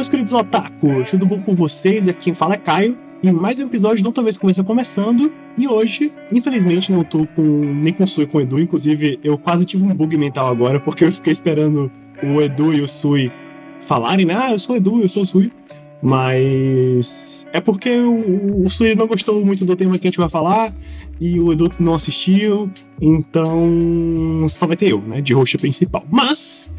Meus queridos otakus, tudo bom com vocês? Aqui quem fala é Caio. E mais um episódio Não Talvez Comece começando. E hoje, infelizmente, não tô com nem com o Sui com o Edu. Inclusive, eu quase tive um bug mental agora, porque eu fiquei esperando o Edu e o Sui falarem, né? Ah, eu sou o Edu, eu sou o Sui. Mas é porque o, o Sui não gostou muito do tema que a gente vai falar e o Edu não assistiu, então só vai ter eu, né, de roxa principal. Mas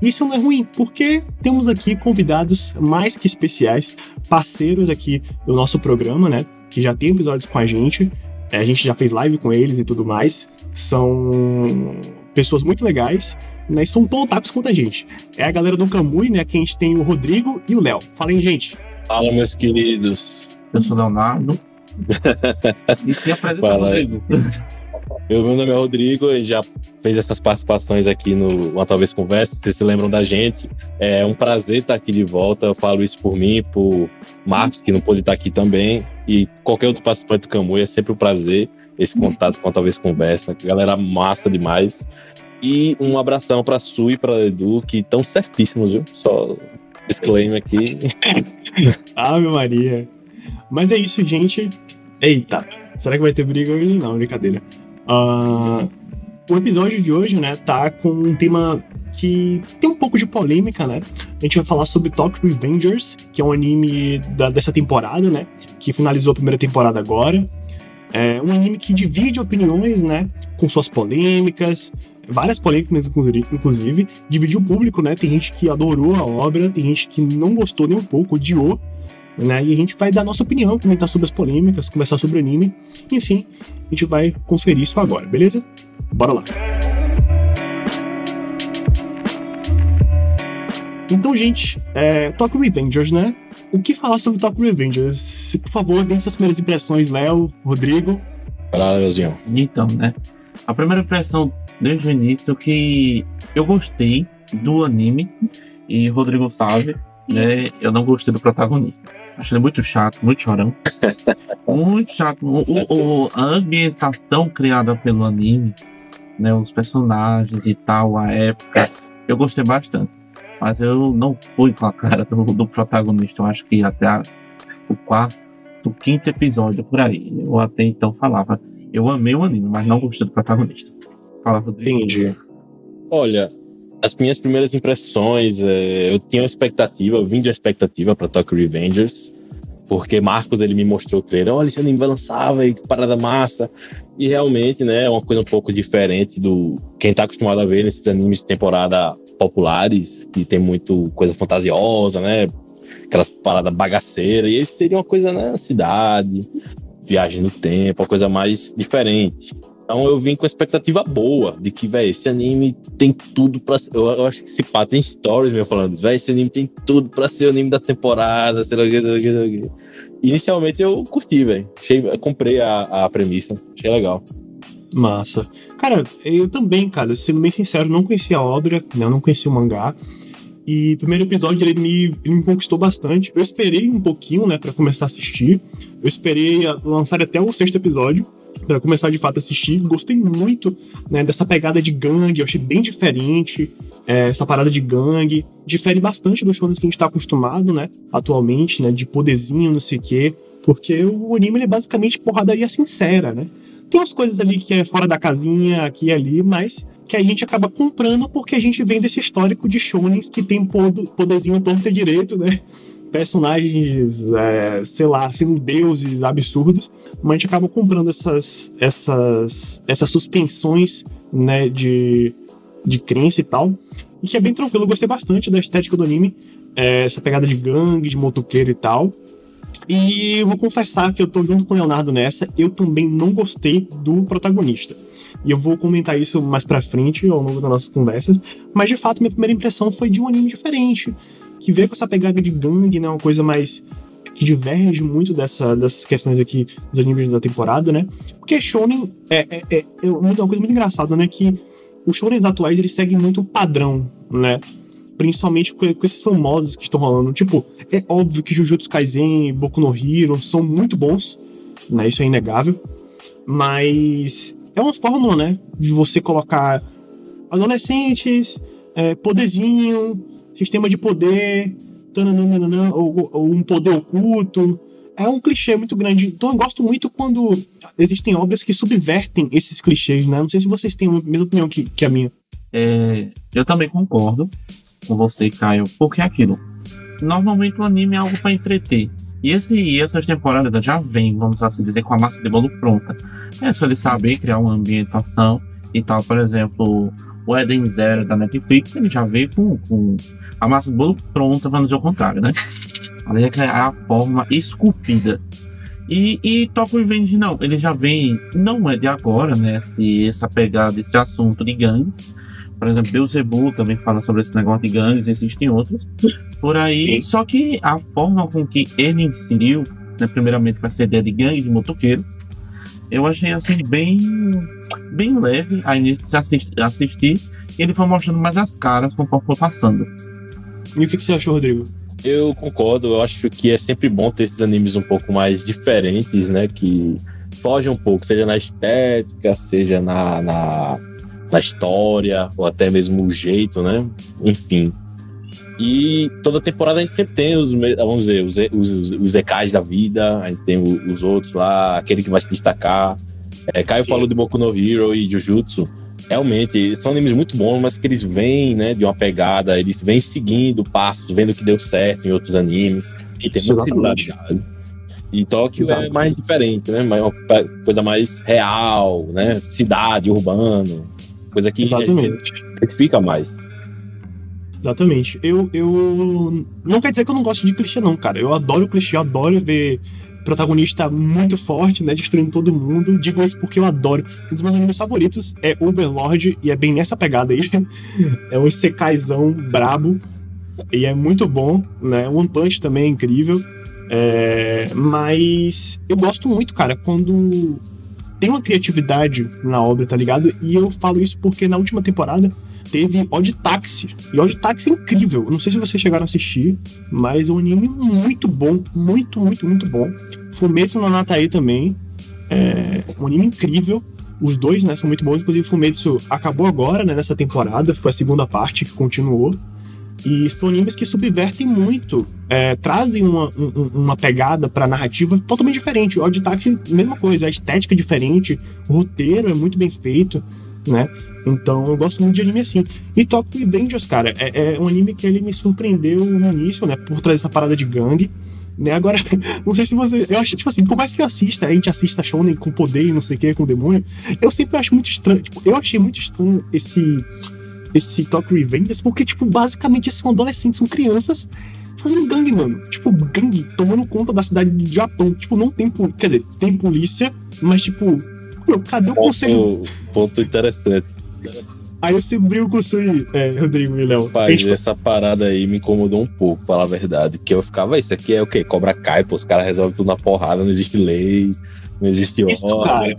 isso não é ruim, porque temos aqui convidados mais que especiais, parceiros aqui do nosso programa, né, que já tem episódios com a gente. É, a gente já fez live com eles e tudo mais. São pessoas muito legais, né? E são tão otakus quanto a gente. É a galera do Camui, né? Que a gente tem o Rodrigo e o Léo. Fala aí, gente. Fala, meus queridos. Eu sou o Leonardo. e se apresenta Fala Rodrigo. Eu, meu nome é Rodrigo e já fez essas participações aqui no Uma Talvez Conversa. Vocês se lembram da gente? É um prazer estar aqui de volta. Eu falo isso por mim, por Marcos, que não pôde estar aqui também. E qualquer outro participante do Camui. É sempre um prazer esse contato com a Talvez Conversa. Galera massa demais. E um abração para Su e para Edu, que estão certíssimos, viu? Só disclaimer aqui. Ave Maria. Mas é isso, gente. Eita, será que vai ter briga hoje? Não, brincadeira. Uh, o episódio de hoje, né, tá com um tema que tem um pouco de polêmica, né? A gente vai falar sobre Tokyo Revengers, que é um anime da, dessa temporada, né? Que finalizou a primeira temporada agora. É um anime que divide opiniões, né? Com suas polêmicas, várias polêmicas, inclusive. Dividiu o público, né? Tem gente que adorou a obra, tem gente que não gostou nem um pouco, odiou. Né? E a gente vai dar nossa opinião, comentar sobre as polêmicas, conversar sobre o anime. Enfim, a gente vai conferir isso agora, beleza? Bora lá! Então, gente, é, Tokyo Revengers, né? O que falar sobre Tokyo Revengers? Por favor, dê suas primeiras impressões, Léo, Rodrigo. Fala, Leozinho. Então, né? A primeira impressão desde o início que eu gostei do anime e Rodrigo sabe, né? Eu não gostei do protagonista. Achei ele muito chato, muito chorão. muito chato. O, o, a ambientação criada pelo anime, né? Os personagens e tal, a época, eu gostei bastante. Mas eu não fui com a cara do, do protagonista. Eu acho que até a, o quarto, o quinto episódio por aí. Eu até então falava. Eu amei o anime, mas não gostei do protagonista. Fala, Rodrigo. Entendi. Olha, as minhas primeiras impressões, é, eu tinha uma expectativa, eu vim de uma expectativa para Tokyo Revengers, porque Marcos ele me mostrou o trailer, olha, esse anime vai lançar, véio, que parada massa. E realmente, né, é uma coisa um pouco diferente do quem tá acostumado a ver nesses animes de temporada populares, que tem muito coisa fantasiosa, né? Aquelas paradas bagaceiras. E esse seria uma coisa, né, cidade, viagem no tempo, uma coisa mais diferente. Então eu vim com expectativa boa de que, velho, esse anime tem tudo pra ser. Eu, eu, acho que esse pá tem stories meu falando velho, esse anime tem tudo pra ser o anime da temporada, sei lá o que, sei lá o que, sei lá o que. Inicialmente eu curti, velho. Comprei a, a premissa, achei legal. Massa. Cara, eu também, cara, sendo bem sincero, não conhecia a obra, né? Não conhecia o mangá. E o primeiro episódio ele me, ele me conquistou bastante. Eu esperei um pouquinho, né, para começar a assistir. Eu esperei lançar até o sexto episódio para começar de fato a assistir. Gostei muito né, dessa pegada de gangue, eu achei bem diferente. É, essa parada de gangue. Difere bastante dos shows que a gente tá acostumado, né? Atualmente, né? De poderzinho, não sei o quê. Porque o anime ele é basicamente porradaria sincera, né? Tem umas coisas ali que é fora da casinha, aqui e ali, mas que a gente acaba comprando porque a gente vem desse histórico de shonens que tem poderzinho torto e direito, né? personagens, é, sei lá, sendo deuses absurdos, mas a gente acaba comprando essas, essas, essas suspensões, né, de, de crença e tal. E que é bem tranquilo, eu gostei bastante da estética do anime, é, essa pegada de gangue, de motoqueiro e tal. E eu vou confessar que eu tô junto com o Leonardo nessa, eu também não gostei do protagonista. E eu vou comentar isso mais pra frente ao longo das nossas conversas. Mas de fato, minha primeira impressão foi de um anime diferente que vê com essa pegada de gangue, né? Uma coisa mais que diverge muito dessa, dessas questões aqui dos animes da temporada, né? Porque Shonen é, é, é, é uma coisa muito engraçada, né? Que os Shonens atuais eles seguem muito padrão, né? Principalmente com, com esses famosos que estão rolando. Tipo, é óbvio que Jujutsu Kaisen e Boku no Hero são muito bons, né? Isso é inegável. Mas é uma fórmula, né? De você colocar adolescentes, é, poderzinho, sistema de poder, tananana, ou, ou um poder oculto. É um clichê muito grande. Então eu gosto muito quando existem obras que subvertem esses clichês, né? Não sei se vocês têm a mesma opinião que, que a minha. É, eu também concordo com você, Caio, porque é aquilo. Normalmente o anime é algo para entreter. E, esse, e essas temporadas já vem, vamos assim dizer, com a massa de bolo pronta. É só ele saber criar uma ambientação e tal. Por exemplo, o Eden Zero da Netflix, ele já veio com, com a massa de bolo pronta, vamos dizer o contrário, né? Ali é a forma esculpida. E, e Top Revenge não, ele já vem, não é de agora, né? Esse, essa pegada, esse assunto de gangues. Por exemplo, Beelzebub também fala sobre esse negócio de gangues, existem outros por aí. Sim. Só que a forma com que ele inseriu, né, primeiramente com essa ideia de gangue de motoqueiros, eu achei assim bem, bem leve a início de assistir, assistir. E ele foi mostrando mais as caras conforme foi passando. E o que, você achou, Rodrigo? Eu concordo, eu acho que é sempre bom ter esses animes um pouco mais diferentes, né? Que fogem um pouco, seja na estética, seja na, na, na história, ou até mesmo o jeito, né? Enfim. E toda temporada a gente sempre tem os, vamos dizer, os, os, os EKs da vida, a gente tem os outros lá, aquele que vai se destacar. É, Caio Sim. falou de Boku no Hero e Jujutsu realmente são animes muito bons, mas que eles vêm, né, de uma pegada, eles vêm seguindo passos, vendo que deu certo em outros animes, e tem muita similaridade. E Tóquio é mais diferente, né? Uma coisa mais real, né? Cidade, urbano. Coisa que certifica mais. Exatamente. Eu, eu. Não quer dizer que eu não gosto de clichê, não, cara. Eu adoro clichê, eu adoro ver protagonista muito forte, né? Destruindo todo mundo. Digo isso porque eu adoro. Um dos meus animes favoritos é Overlord, e é bem nessa pegada aí. é um Sekaizão brabo. E é muito bom, né? One Punch também é incrível. É... Mas eu gosto muito, cara, quando tem uma criatividade na obra, tá ligado? E eu falo isso porque na última temporada teve Odd Taxi. E Odd Taxi é incrível. Não sei se vocês chegaram a assistir, mas é um anime muito bom. Muito, muito, muito bom. Fumetsu no Natai também. É um anime incrível. Os dois, né, são muito bons. Inclusive, Fumetsu acabou agora, né, nessa temporada. Foi a segunda parte que continuou. E são animes que subvertem muito, é, trazem uma, um, uma pegada pra narrativa totalmente diferente. O Odd Taxi, mesma coisa, a estética é diferente, o roteiro é muito bem feito né? Então eu gosto muito de anime assim. E Tokyo Revengers, cara, é, é, um anime que ele me surpreendeu no início, né? Por trazer essa parada de gangue. Né? Agora, não sei se você. Eu acho, tipo assim, por mais que eu assista, a gente assista Shonen com poder e não sei o que, com demônio, eu sempre acho muito estranho. Tipo, eu achei muito estranho esse. Esse Tokyo Revengers, porque, tipo, basicamente são adolescentes, são crianças fazendo gangue, mano. Tipo, gangue tomando conta da cidade do Japão. Tipo, não tem. Quer dizer, tem polícia, mas, tipo, meu, cadê o ponto, conselho? Ponto interessante. Aí esse brilho com o Sui, é, Rodrigo e Léo. Pai, essa parada aí me incomodou um pouco, pra falar a verdade. Que eu ficava, isso aqui é o quê? Cobra cai, pô, os caras resolvem tudo na porrada, não existe lei, não existe ordem.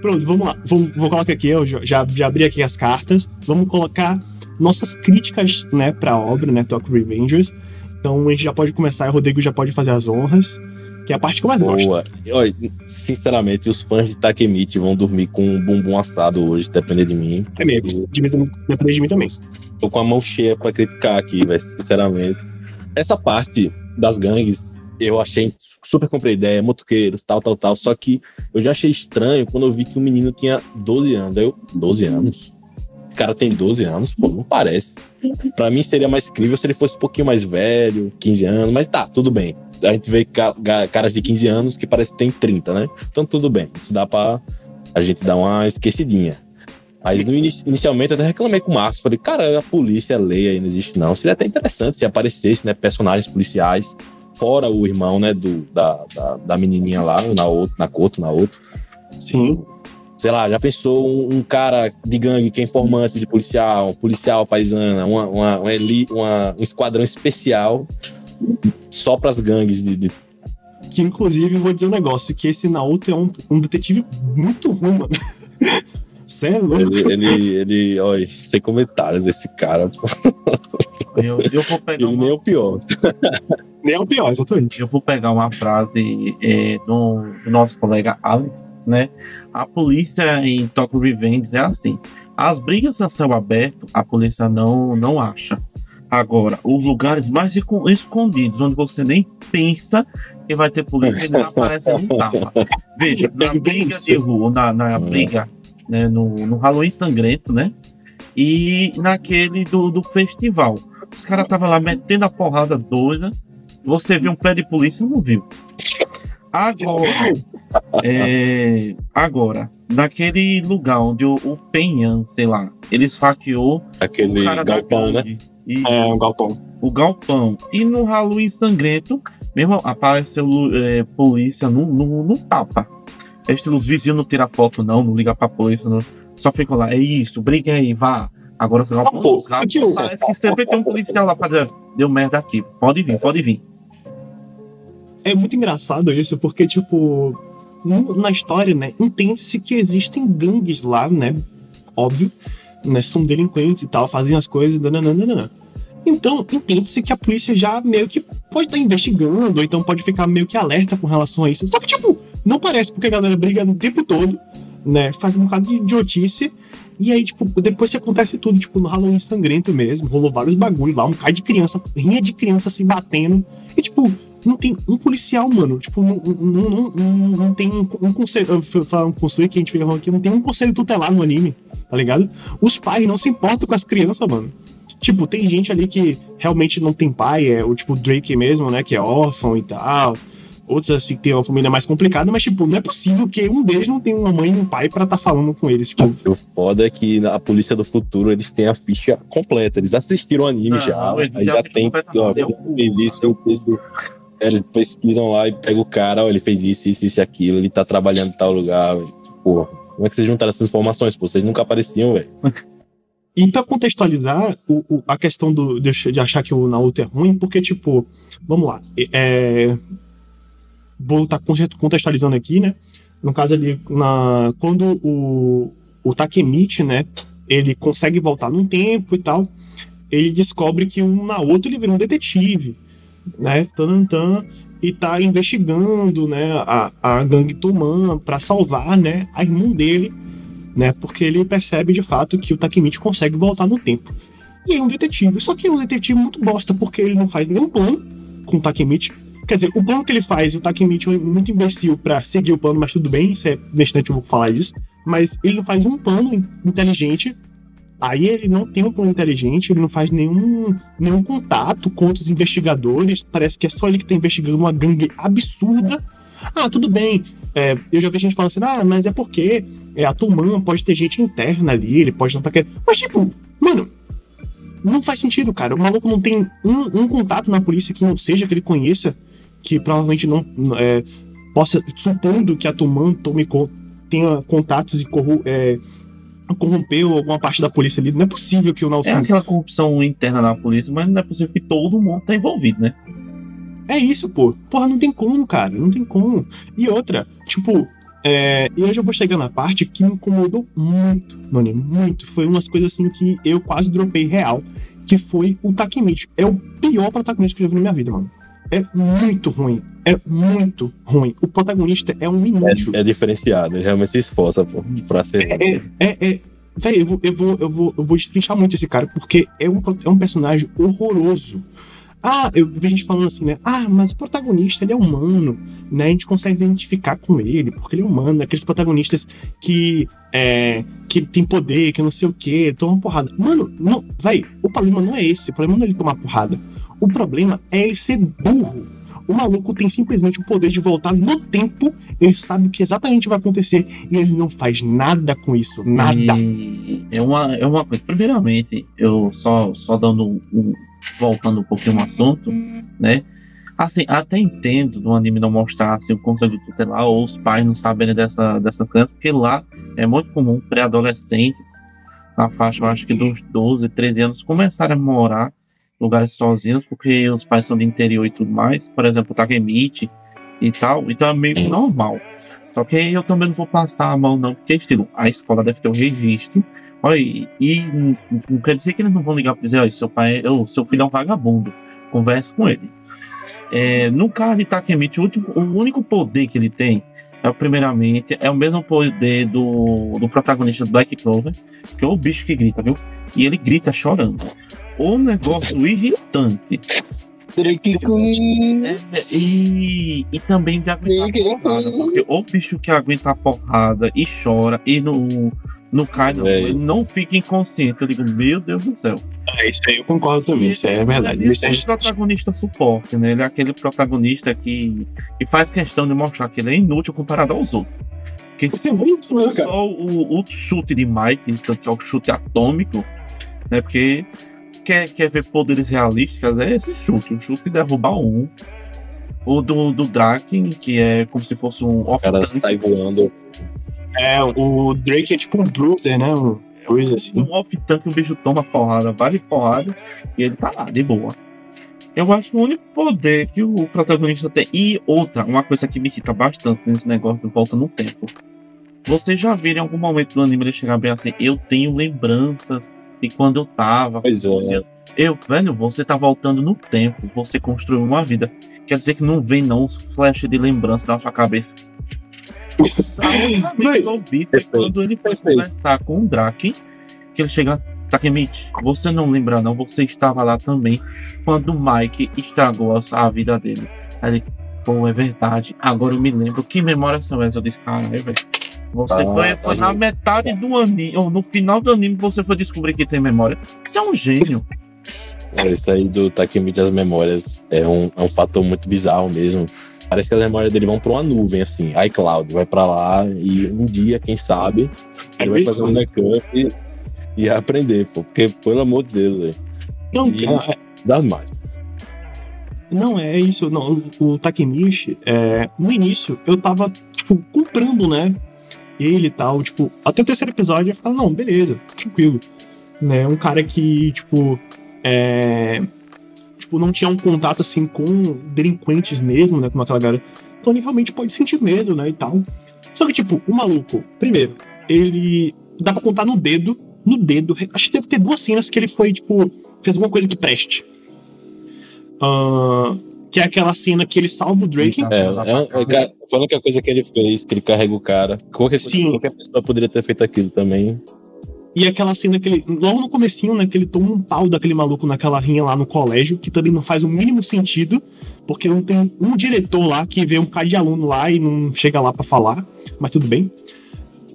Pronto, vamos lá. Vou, vou colocar aqui, eu já, já abri aqui as cartas. Vamos colocar nossas críticas, né, pra obra, né, Talk Revengers. Então a gente já pode começar, o Rodrigo já pode fazer as honras que é a parte que eu mais Boa. gosto. Olha, sinceramente, os fãs de Takemichi vão dormir com um bumbum assado hoje, depender de mim. É mesmo, de mim, depender de mim também. Tô com a mão cheia pra criticar aqui, velho, sinceramente. Essa parte das gangues, eu achei super comprei ideia, motoqueiros, tal, tal, tal. Só que eu já achei estranho quando eu vi que o menino tinha 12 anos. Aí eu, 12 anos? O cara tem 12 anos? Pô, não parece. Pra mim seria mais incrível se ele fosse um pouquinho mais velho, 15 anos, mas tá, tudo bem a gente vê caras de 15 anos que parece que tem 30, né? Então tudo bem, isso dá pra a gente dar uma esquecidinha. Aí inicialmente eu até reclamei com o Marcos, falei, cara, a polícia, a lei aí não existe não. Seria até interessante se aparecesse, né, personagens policiais, fora o irmão, né, do, da, da, da menininha lá, na outro, na Coto, na outro. Sim. Sei lá, já pensou um, um, cara de gangue que é informante de policial, policial paisana, uma, uma, uma, uma um esquadrão especial só pras gangues de, de... Que inclusive vou dizer um negócio: que esse Naoto é um, um detetive muito ruim, mano. Você é louco. Ele, ele, ele olha, sem comentários desse cara. Eu, eu vou pegar ele uma... nem é o pior. nem é o pior, exatamente. Eu vou pegar uma frase é, do, do, nosso colega Alex, né? A polícia em Tokyo Revenge é assim: as brigas a céu aberto, a polícia não, não acha Agora, os lugares mais esco- escondidos, onde você nem pensa que vai ter polícia, ele aparece um tapa. Veja, na É briga de rua, na, na briga, né, no, no Halloween sangrento, né? E naquele do, do festival. Os caras estavam lá metendo a porrada doida. Você viu um pé de polícia? Não viu. Agora, é, agora, naquele lugar onde o, o Penhan, sei lá, ele esfaqueou o Aquele galpão, né? E É, um galpão. o galpão. E no Halloween sangrento, mesmo apareceu é, polícia no, no, no tapa. Este, os vizinhos não tiram foto, não, não liga pra polícia, não. Só ficam lá, é isso, briguem aí, vá. Agora os galpões, pô, os galpões, aquilo- parece que sempre tem um policial lá pra deu merda aqui, pode vir, pode vir. É muito engraçado isso, porque, tipo, na história, né, entende-se que existem gangues lá, né? Óbvio, né? São delinquentes e tal, fazem as coisas, nananana. Então, entende-se que a polícia já meio que pode estar investigando, ou então pode ficar meio que alerta com relação a isso. Só que, tipo, não parece, porque a galera briga o tempo todo, né? Faz um bocado de idiotice. E aí, tipo, depois que acontece tudo, tipo, no Halloween sangrento mesmo, rolou vários bagulhos lá, um cara de criança, rinha de criança se batendo. E, tipo, não tem um policial, mano. Tipo, não, não, não, não, tem um, um conselho. Falar um conselho que a gente falando aqui, não tem um conselho tutelar no anime, tá ligado? Os pais não se importam com as crianças, mano. Tipo, tem gente ali que realmente não tem pai, é o tipo Drake mesmo, né? Que é órfão e tal. Outros, assim, que tem uma família mais complicada, mas, tipo, não é possível que um deles não tenha uma mãe e um pai pra tá falando com eles. Tipo, O foda é que a Polícia do Futuro eles têm a ficha completa. Eles assistiram o anime Não, já. Aí já tem. Ó, fez isso, fez isso. Eles pesquisam lá e pegam o cara, ó, ele fez isso, isso, isso e aquilo, ele tá trabalhando em tal lugar. Pô, como é que vocês juntaram essas informações? Pô, vocês nunca apareciam, velho. E pra contextualizar o, o- a questão do, de, de achar que o Naruto é ruim, porque, tipo, vamos lá. É, vou estar contextualizando aqui, né? No caso ali, na, quando o, o Takemichi, né? Ele consegue voltar num tempo e tal, ele descobre que o Naoto ele virou um detetive, né? Tanantan, e tá investigando, né? A, a gangue Toman pra salvar, né? A irmã dele né? Porque ele percebe de fato que o Takemichi consegue voltar no tempo. E é um detetive. Só que é um detetive muito bosta, porque ele não faz nenhum plano com o Takemichi. Quer dizer, o plano que ele faz, o Takemichi é muito imbecil pra seguir o plano, mas tudo bem, isso é distante, eu vou falar disso. Mas ele não faz um plano in- inteligente. Aí ele não tem um plano inteligente, ele não faz nenhum, nenhum contato com outros investigadores. Parece que é só ele que tá investigando uma gangue absurda. Ah, tudo bem. É, eu já vi gente falando assim, ah, mas é porque é, a Tuman pode ter gente interna ali, ele pode não estar querendo. Mas, tipo, mano, não faz sentido, cara. O maluco não tem um, um contato na polícia que não seja que ele conheça, que provavelmente não é, possa, supondo que a Tuman tome tenha contatos e corru, é, corrompeu alguma parte da polícia ali. Não é possível que o É Naofim. aquela corrupção interna da polícia, mas não é possível que todo mundo tá envolvido, né? É isso, pô. Porra, não tem como, cara. Não tem como. E outra, tipo, é, e hoje eu vou chegar na parte que me incomodou muito no anime. Muito. Foi umas coisas assim que eu quase dropei real. Que foi o Takemichi. É o pior protagonista que eu já vi na minha vida, mano. É muito ruim. É muito ruim. O protagonista é um inútil. É diferenciado, ele realmente se esforça, pô, pra ser. É, é, é. Véi, eu vou, eu, vou, eu, vou, eu vou destrinchar muito esse cara, porque é um, é um personagem horroroso. Ah, eu vi gente falando assim, né? Ah, mas o protagonista, ele é humano, né? A gente consegue se identificar com ele, porque ele é humano. Aqueles protagonistas que, é, que tem poder, que não sei o quê, tomam porrada. Mano, não, véi, o problema não é esse. O problema não é ele tomar porrada. O problema é ele ser burro. O maluco tem simplesmente o poder de voltar no tempo, ele sabe o que exatamente vai acontecer e ele não faz nada com isso. Nada. É uma, é uma coisa. Primeiramente, eu só, só dando um, voltando um pouquinho no assunto, né? Assim, até entendo no anime não mostrar assim, o conselho tutelar ou os pais não saberem dessa, dessas crianças, porque lá é muito comum pré-adolescentes, na faixa, eu acho que dos 12, 13 anos, começarem a morar lugares sozinhos, porque os pais são de interior e tudo mais, por exemplo, o Takemichi e tal, então é meio normal. Só que eu também não vou passar a mão, não, porque estilo, a escola deve ter um registro. Olha, e, e não- não quer dizer que eles não vão ligar para dizer, olha, seu pai, é- ô, seu filho é um vagabundo. Converse com ele. É, no caso de Takemichi, o, o único poder que ele tem é É, primeiramente, é o mesmo poder do, do protagonista do Black Clover, que é o bicho que grita, viu? E ele grita chorando. O negócio irritante. É, e, e também de aguentar porrada, porque o bicho que aguenta a porrada e chora e não, não cai, não, É. ele não fica inconsciente. Eu digo, meu Deus do céu. É, isso aí eu concordo também, isso é verdade. Ele Isso é é o justiça. protagonista suporte, né? Ele é aquele protagonista que, que faz questão de mostrar que ele é inútil comparado aos outros. Que É bem isso só o, o chute de Mike, tanto que é o chute atômico, né? Porque quer, quer ver poderes realistas, é esse chute, o chute de derrubar um. O do, do Draken, que é como se fosse um O cara sai voando. É, o Drake é tipo um bruiser, né? Um bruiser, assim. um off-tank, o bicho toma porrada, vale porrada, e ele tá lá, de boa. Eu acho que o único poder que o protagonista tem. E outra, uma coisa que me irrita bastante nesse negócio de volta no tempo. Vocês já viram em algum momento do anime ele chegar bem assim, eu tenho lembranças de quando eu tava. Pois é. com 12 anos." Eu, velho, você tá voltando no tempo, você construiu uma vida. Quer dizer que não vem não os flashes de lembrança na sua cabeça. Foi Perfeito. quando ele foi conversar com o Draken, que ele chega, Takemichi, você não lembra não, você estava lá também quando o Mike estragou a, vida dele. Aí ele, pô, é verdade, agora eu me lembro. Que memórias são essas? Eu disse, caralho, velho. Você Ah, foi, foi na metade do anime, ou no final do anime você foi descobrir que tem memória. Você é um gênio. É, Isso aí do Takemichi das memórias é um, é um fator muito bizarro mesmo. Parece que as memórias dele vão pra uma nuvem, assim, iCloud, vai pra lá e um dia, quem sabe, ele vai fazer um backup e, e aprender, pô. Porque, pelo amor de Deus, velho. Não, E- é- Dá mais. Não, é isso. Não, o, o Takemichi, é, no início, eu tava, tipo, comprando, né? Ele e tal, tipo, até o terceiro episódio eu ficava, não, beleza, tranquilo. Né? Um cara que, tipo, é. Tipo, não tinha um contato assim com delinquentes mesmo, né? Com aquela galera. Então ele realmente pode sentir medo, né? E tal. Só que, tipo, o maluco, primeiro, ele. Dá pra contar no dedo. No dedo. Acho que deve ter duas cenas que ele foi, tipo, fez alguma coisa que preste. Ah, que é aquela cena que ele salva o Drake. É, é, é, foi a única coisa que ele fez, que ele carrega o cara. Qualquer, coisa- Sim. qualquer pessoa poderia ter feito aquilo também. E aquela cena que ele. Logo no comecinho, né? Que ele toma um pau daquele maluco naquela rinha lá no colégio, que também não faz o mínimo sentido, porque não tem um diretor lá que vê um cara de aluno lá e não chega lá pra falar, mas tudo bem.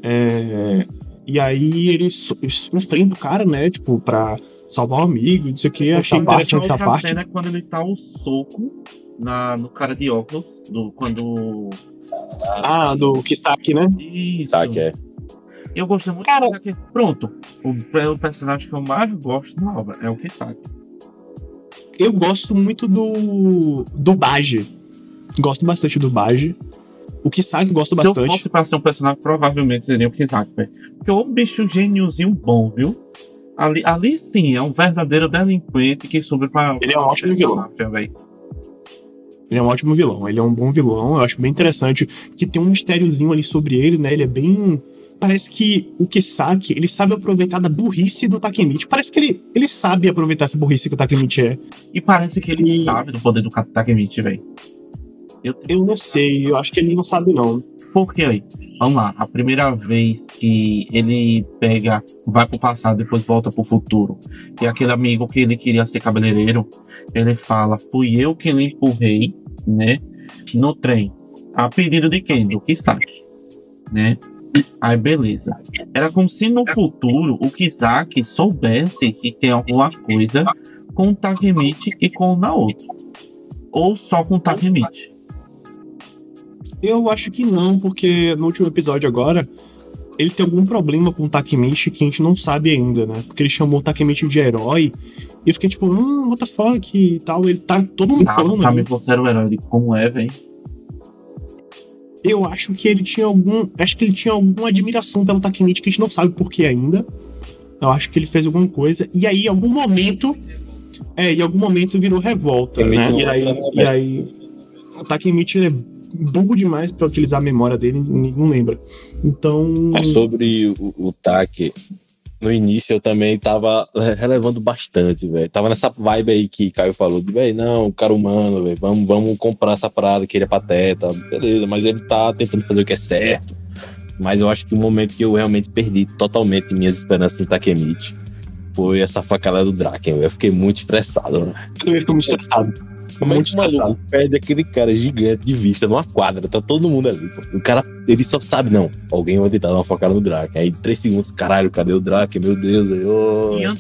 É, E aí ele so- enfrenta o cara, né? Tipo, pra salvar o amigo, não sei o que. Achei interessante essa parte. cena é quando ele tá o soco na, no cara de óculos, do, quando... Ah, do Kisaki, né? Isso. Que é. Eu gosto muito Cara-. Pronto. O, o personagem que eu mais gosto da obra é o Kisaki. Eu gosto muito do. do Baji. Gosto bastante do Baji. O Kisaki gosto Se eu bastante. fosse pra ser um personagem, provavelmente seria o Kisaki, velho. Porque o bicho gêniozinho bom, viu? Ali, ali sim, é um verdadeiro delinquente que soube pra. Ele é um ótimo vilão. máfia. Ele é um ótimo vilão, ele é um bom vilão, eu acho bem interessante que tem um mistériozinho ali sobre ele, né? Ele é bem. Parece que o Kisaki, ele sabe aproveitar da burrice do Takemichi. Parece que ele, ele sabe aproveitar essa burrice que o Takemichi é. E parece que ele E- sabe do poder do Takemichi, velho. Eu, Eu não sei, eu acho que ele não sabe, não. Por quê aí? Vamos lá, a primeira vez que ele pega, vai pro passado, depois volta pro futuro, e aquele amigo que ele queria ser cabeleireiro, ele fala: Fui eu que lhe empurrei, né? No trem. A pedido de quem? Do Kisaki, né? Aí beleza. Era como se no futuro o Kisaki soubesse que tem alguma coisa com o Takemichi e com o Naoto. Ou só com o Takemichi. Eu acho que não, porque no último episódio agora, ele tem algum problema com o Takemichi que a gente não sabe ainda, né? Porque ele chamou o Takemichi de herói. E eu fiquei tipo, hum, what the fuck e tal. Ele tá todo um Tá, plano tá me você era o herói como é, velho. Eu acho que ele tinha algum. Acho que ele tinha alguma admiração pelo Takemichi que a gente não sabe por que ainda. Eu acho que ele fez alguma coisa. E aí, em algum momento. É, em algum momento virou revolta, né? E aí, lembra, e aí. O Takemichi é burro demais pra utilizar a memória dele, ninguém não lembra. Então. É sobre o, o Taki. No início eu também tava relevando bastante, velho. Tava nessa vibe aí que Caio falou, de, velho, não, cara humano, velho, vamos, vamos comprar essa parada que ele é pateta, beleza, mas ele tá tentando fazer o que é certo. Mas eu acho que o momento que eu realmente perdi totalmente minhas esperanças em Takemichi foi essa facada do Draken, Eu fiquei muito estressado, né? Eu fiquei muito estressado. Como muito é que o perde aquele cara gigante de vista numa quadra, tá todo mundo ali. Pô. O cara, ele só sabe, não. Alguém vai tentar dar uma facada no Draken. Aí, três segundos, caralho, cadê o Draken? Meu Deus, aí, oh.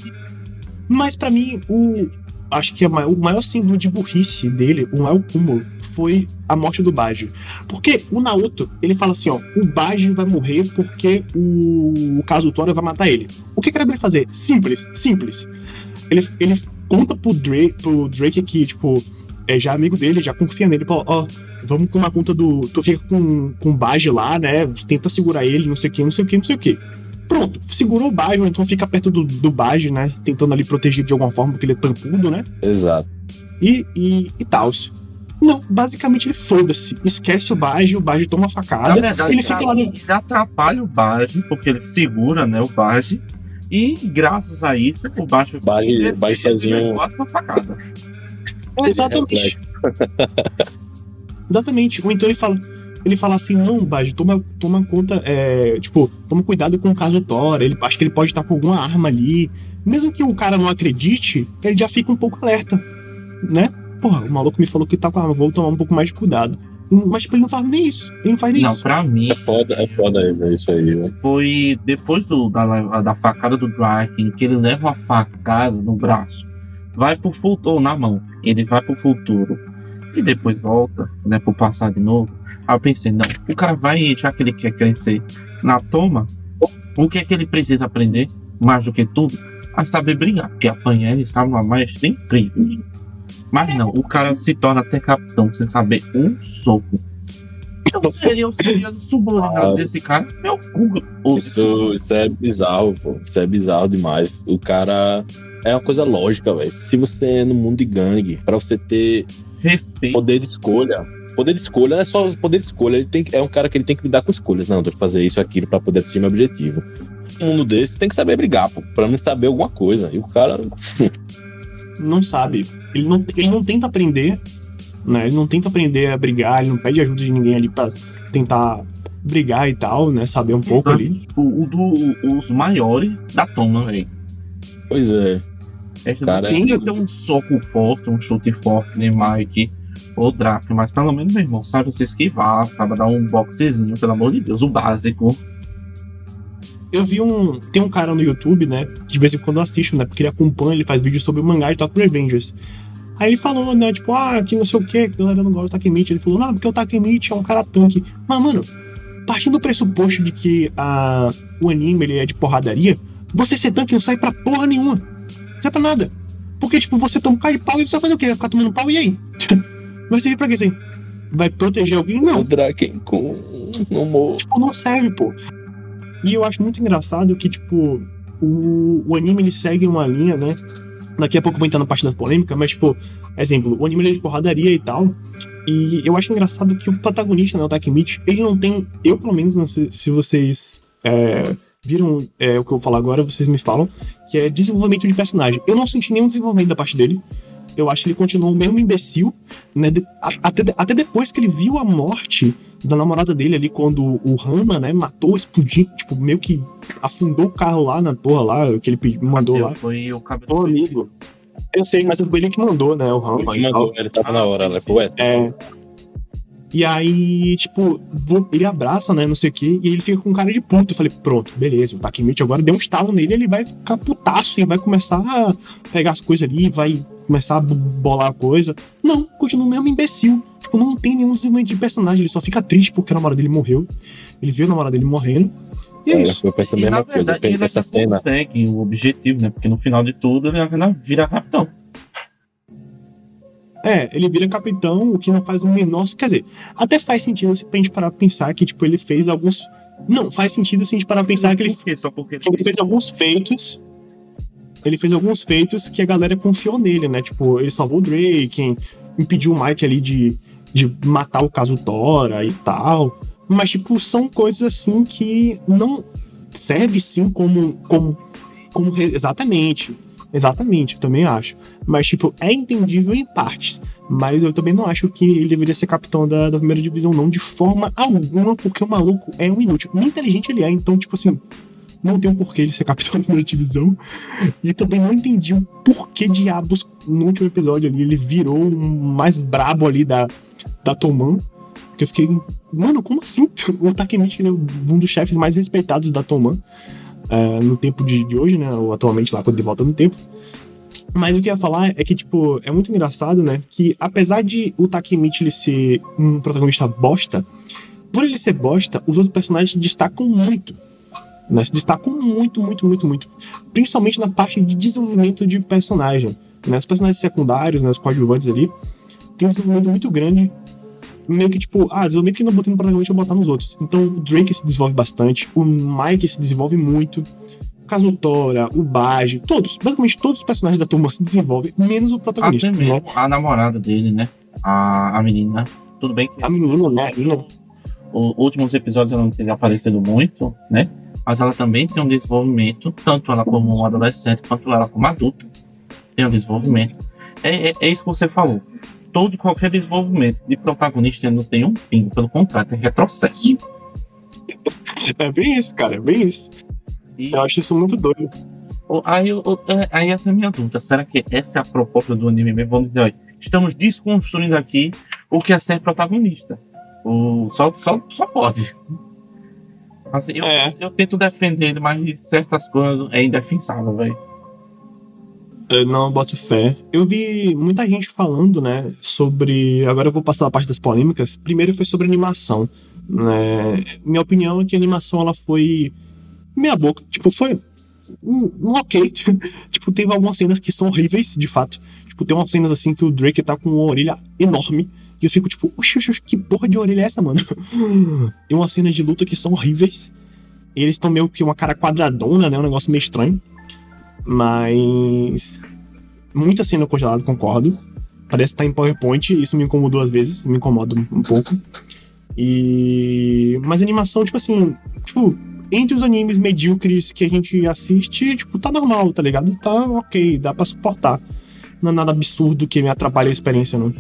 Mas para mim, o. Acho que o maior símbolo de burrice dele, o maior cúmulo, foi a morte do Baji. Porque o Naoto, ele fala assim, ó, o Baji vai morrer porque o, o Kazutora vai matar ele. O que, que era pra ele fazer? Simples, simples. Ele, ele conta pro Drake, pro Drake que, tipo, é já amigo dele, já confia nele, ó, ó, vamos com uma conta do. Tu fica com, com o Baji lá, né? Tenta segurar ele, não sei o que, não sei o que, não sei o que. Pronto, segurou o Baji, ou então fica perto do, do Baji, né? Tentando ali proteger de alguma forma, porque ele é tampudo, né? Exato. E, e, e tal. Não, basicamente ele foda-se. Esquece o Baji, o Baji toma facada. Na verdade, ele fica lá Ele atrapalha o Baji, porque ele segura, né, o Baji. E graças a isso, o Baji, Baji, Baji sozinho. essa facada. É, exatamente. exatamente. Ou então ele fala. Ele fala assim, não, Baji, toma, toma conta, é, tipo, toma cuidado com o caso Thor, ele, acho que ele pode estar com alguma arma ali. Mesmo que o cara não acredite, ele já fica um pouco alerta, né? porra, o maluco me falou que tá com a arma, vou tomar um pouco mais de cuidado. Mas, tipo, ele não faz nem isso. Ele não faz nem não, isso. Não, pra mim. É foda, é foda isso aí, né? Foi depois do, da, da facada do Draken, que ele leva uma facada no braço, vai pro futuro, na mão. Ele vai pro futuro. E depois volta, né, pro passado de novo. Aí eu pensei, não, o cara vai, já que ele quer crescer na toma, o que é que ele precisa aprender? Mais do que tudo, a saber brigar. Porque apanhar ele sabe uma maestria incrível. Mas não, o cara se torna até capitão sem saber um soco. Eu seria, seria subordinado ah, desse cara, meu cu. Isso, isso é bizarro, pô. Isso é bizarro demais. O cara. É uma coisa lógica, velho. Se você é no mundo de gangue, pra você ter Respeito. poder de escolha. Poder de escolha não é só poder de escolha. Ele tem, é um cara que ele tem que lidar com escolhas. Não, tem que fazer isso, aquilo pra poder atingir meu objetivo. Um mundo desse tem que saber brigar, pô. Pra não saber alguma coisa. E o cara. não sabe. Ele não, ele não tenta aprender, né? Ele não tenta aprender a brigar, ele não pede ajuda de ninguém ali para tentar brigar e tal, né? Saber um pouco ali. O, o do, os maiores da toma, velho. Pois é. É que Cara, tem que ter um soco forte, um chute forte, nem Mike ou Draco, mas pelo menos, meu irmão, sabe se esquivar, sabe dar um boxezinho, pelo amor de Deus, o básico eu vi um. Tem um cara no YouTube, né? Que de vez em quando eu assisto, né? Porque ele acompanha, ele faz vídeo sobre o mangá de Tokyo Revengers. Aí ele falou, né? Tipo, ah, que não sei o que, que a galera não gosta do Takemichi. Ele falou, não, porque o Takemichi é um cara tanque. Mas, mano, partindo do pressuposto de que a, o anime ele é de porradaria, você ser tanque não sai pra porra nenhuma. Não sai pra nada. Porque, tipo, você toma um cara de pau e você vai fazer o quê? Vai ficar tomando pau e aí? vai servir pra quê, assim? Vai proteger alguém? Não. O Draken com no Tipo, não serve, pô. E eu acho muito engraçado que, tipo, o, o anime ele segue uma linha, né? Daqui a pouco vou entrar na parte da polêmica, mas, tipo, exemplo, o anime ele é de porradaria e tal. E eu acho engraçado que o protagonista, né, o Takemichi, ele não tem. Eu, pelo menos, não sei se vocês é, viram é, o que eu vou falar agora, vocês me falam, que é desenvolvimento de personagem. Eu não senti nenhum desenvolvimento da parte dele eu acho que ele continuou o mesmo imbecil, né? Até, até depois que ele viu a morte da namorada dele ali, quando o Rama, né, matou, explodiu, tipo, meio que afundou o carro lá na porra lá, que ele mandou lá. Foi o cabelo. amigo. Eu sei, mas foi ele que mandou, né, o Rama. Ele mandou, ele tava na hora, né? Foi essa. É. E aí, tipo, ele abraça, né, não sei o quê, e ele fica com cara de puto. Eu falei, pronto, beleza, o Takemichi agora deu um estalo nele, ele vai ficar putaço e vai começar a pegar as coisas ali, vai começar a bolar a coisa. Não, continua o mesmo imbecil. Tipo, não tem nenhum desenvolvimento de personagem, ele só fica triste porque a namorada dele morreu. Ele viu a namorada dele morrendo. E é, é isso. Eu penso a mesma e, coisa. Verdade, ele essa cena. consegue o objetivo, né? Porque no final de tudo, ele vira capitão. É, ele vira capitão, o que não faz o menor. Quer dizer, até faz sentido se a gente parar pra pensar que, tipo, ele fez alguns. Não, faz sentido se a gente parar pra pensar que ele, Só porque ele fez alguns feitos. Ele fez alguns feitos que a galera confiou nele, né? Tipo, ele salvou o Drake, impediu o Mike ali de, de matar o caso Tora e tal. Mas, tipo, são coisas assim que não serve sim como, como como exatamente. Exatamente, eu também acho. Mas, tipo, é entendível em partes. Mas eu também não acho que ele deveria ser capitão da, da primeira divisão, não, de forma alguma, porque o maluco é um inútil. Nem inteligente ele é, então, tipo assim, não tem um porquê ele ser capitão da primeira divisão. E também não entendi o porquê diabos no último episódio ali. Ele virou o mais brabo ali da, da Toman. Que eu fiquei, mano, como assim? O Takemichi é um dos chefes mais respeitados da Toman. É, no tempo de, de hoje, né? Ou atualmente lá, quando ele volta no tempo. Mas o que eu ia falar é que, tipo, é muito engraçado, né? Que apesar de o Takemichi ele ser um protagonista bosta, por ele ser bosta, os outros personagens se destacam muito. Né? Se destacam muito, muito, muito, muito. Principalmente na parte de desenvolvimento de personagem. Né? Os personagens secundários, né? os coadjuvantes ali, tem um desenvolvimento muito grande. Meio que tipo, ah, desenvolvimento que não botei no protagonista, eu vou botar nos outros. Então o Drake se desenvolve bastante, o Mike se desenvolve muito. O Kazutora, o Baji, todos, basicamente todos os personagens da turma se desenvolvem, menos o protagonista. Até né? mesmo a namorada dele, né? A, a menina. Tudo bem que A menina, né? Os últimos episódios ela não tem aparecido muito, né? Mas ela também tem um desenvolvimento, tanto ela como adolescente, quanto ela como adulta. Tem um desenvolvimento. É, é, é isso que você falou. Todo qualquer desenvolvimento de protagonista não tem um pingo, pelo contrário, tem retrocesso. É bem isso, cara, é bem isso. E Eu acho isso muito doido. aí, eu- é- aí essa é a minha dúvida. Será que essa é a proposta do anime mesmo? Vamos dizer, olha, estamos desconstruindo aqui o que é ser protagonista. O, só, só, só pode. Assim, eu, É. eu tento defender ele, mas certas coisas é indefensável, velho. Não boto fé. Eu vi muita gente falando, né, sobre. Agora eu vou passar a parte das polêmicas. Primeiro foi sobre animação. Né? Minha opinião é que a animação ela foi meia boca. Tipo, foi um, ok. tipo, teve algumas cenas que são horríveis, de fato. Tipo, tem umas cenas assim que o Drake tá com uma orelha enorme. E eu fico tipo, oxe, oxe, que porra de orelha é essa, mano? e umas cenas de luta que são horríveis. Eles estão meio que uma cara quadradona, né? Um negócio meio estranho. Mas. Muita cena congelada, concordo. Parece que tá em PowerPoint, isso me incomodou às vezes, me incomoda um pouco. E. Mas animação, tipo assim. Tipo, entre os animes medíocres que a gente assiste, tipo, tá normal, tá ligado? Tá ok, dá pra suportar. Não é nada absurdo que me atrapalhe a experiência, não.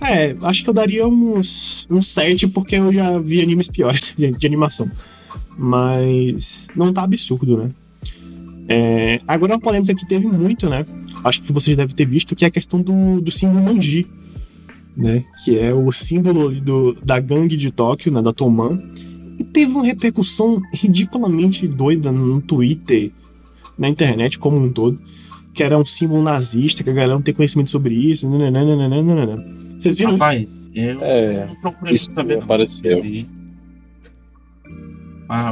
É, acho que eu daria uns, uns 7, porque eu já vi animes piores de, de animação. Mas não tá absurdo, né? É, agora uma polêmica que teve muito, né? Acho que vocês devem ter visto, que é a questão do, do símbolo Manji, né? Que é o símbolo ali do, da gangue de Tóquio, né? Da Toman. E teve uma repercussão ridiculamente doida no Twitter, na internet como um todo, que era um símbolo nazista, que a galera não tem conhecimento sobre isso. nananana. Vocês viram isso? Rapaz, eu É, não procurei isso saber. não. apareceu. Ah,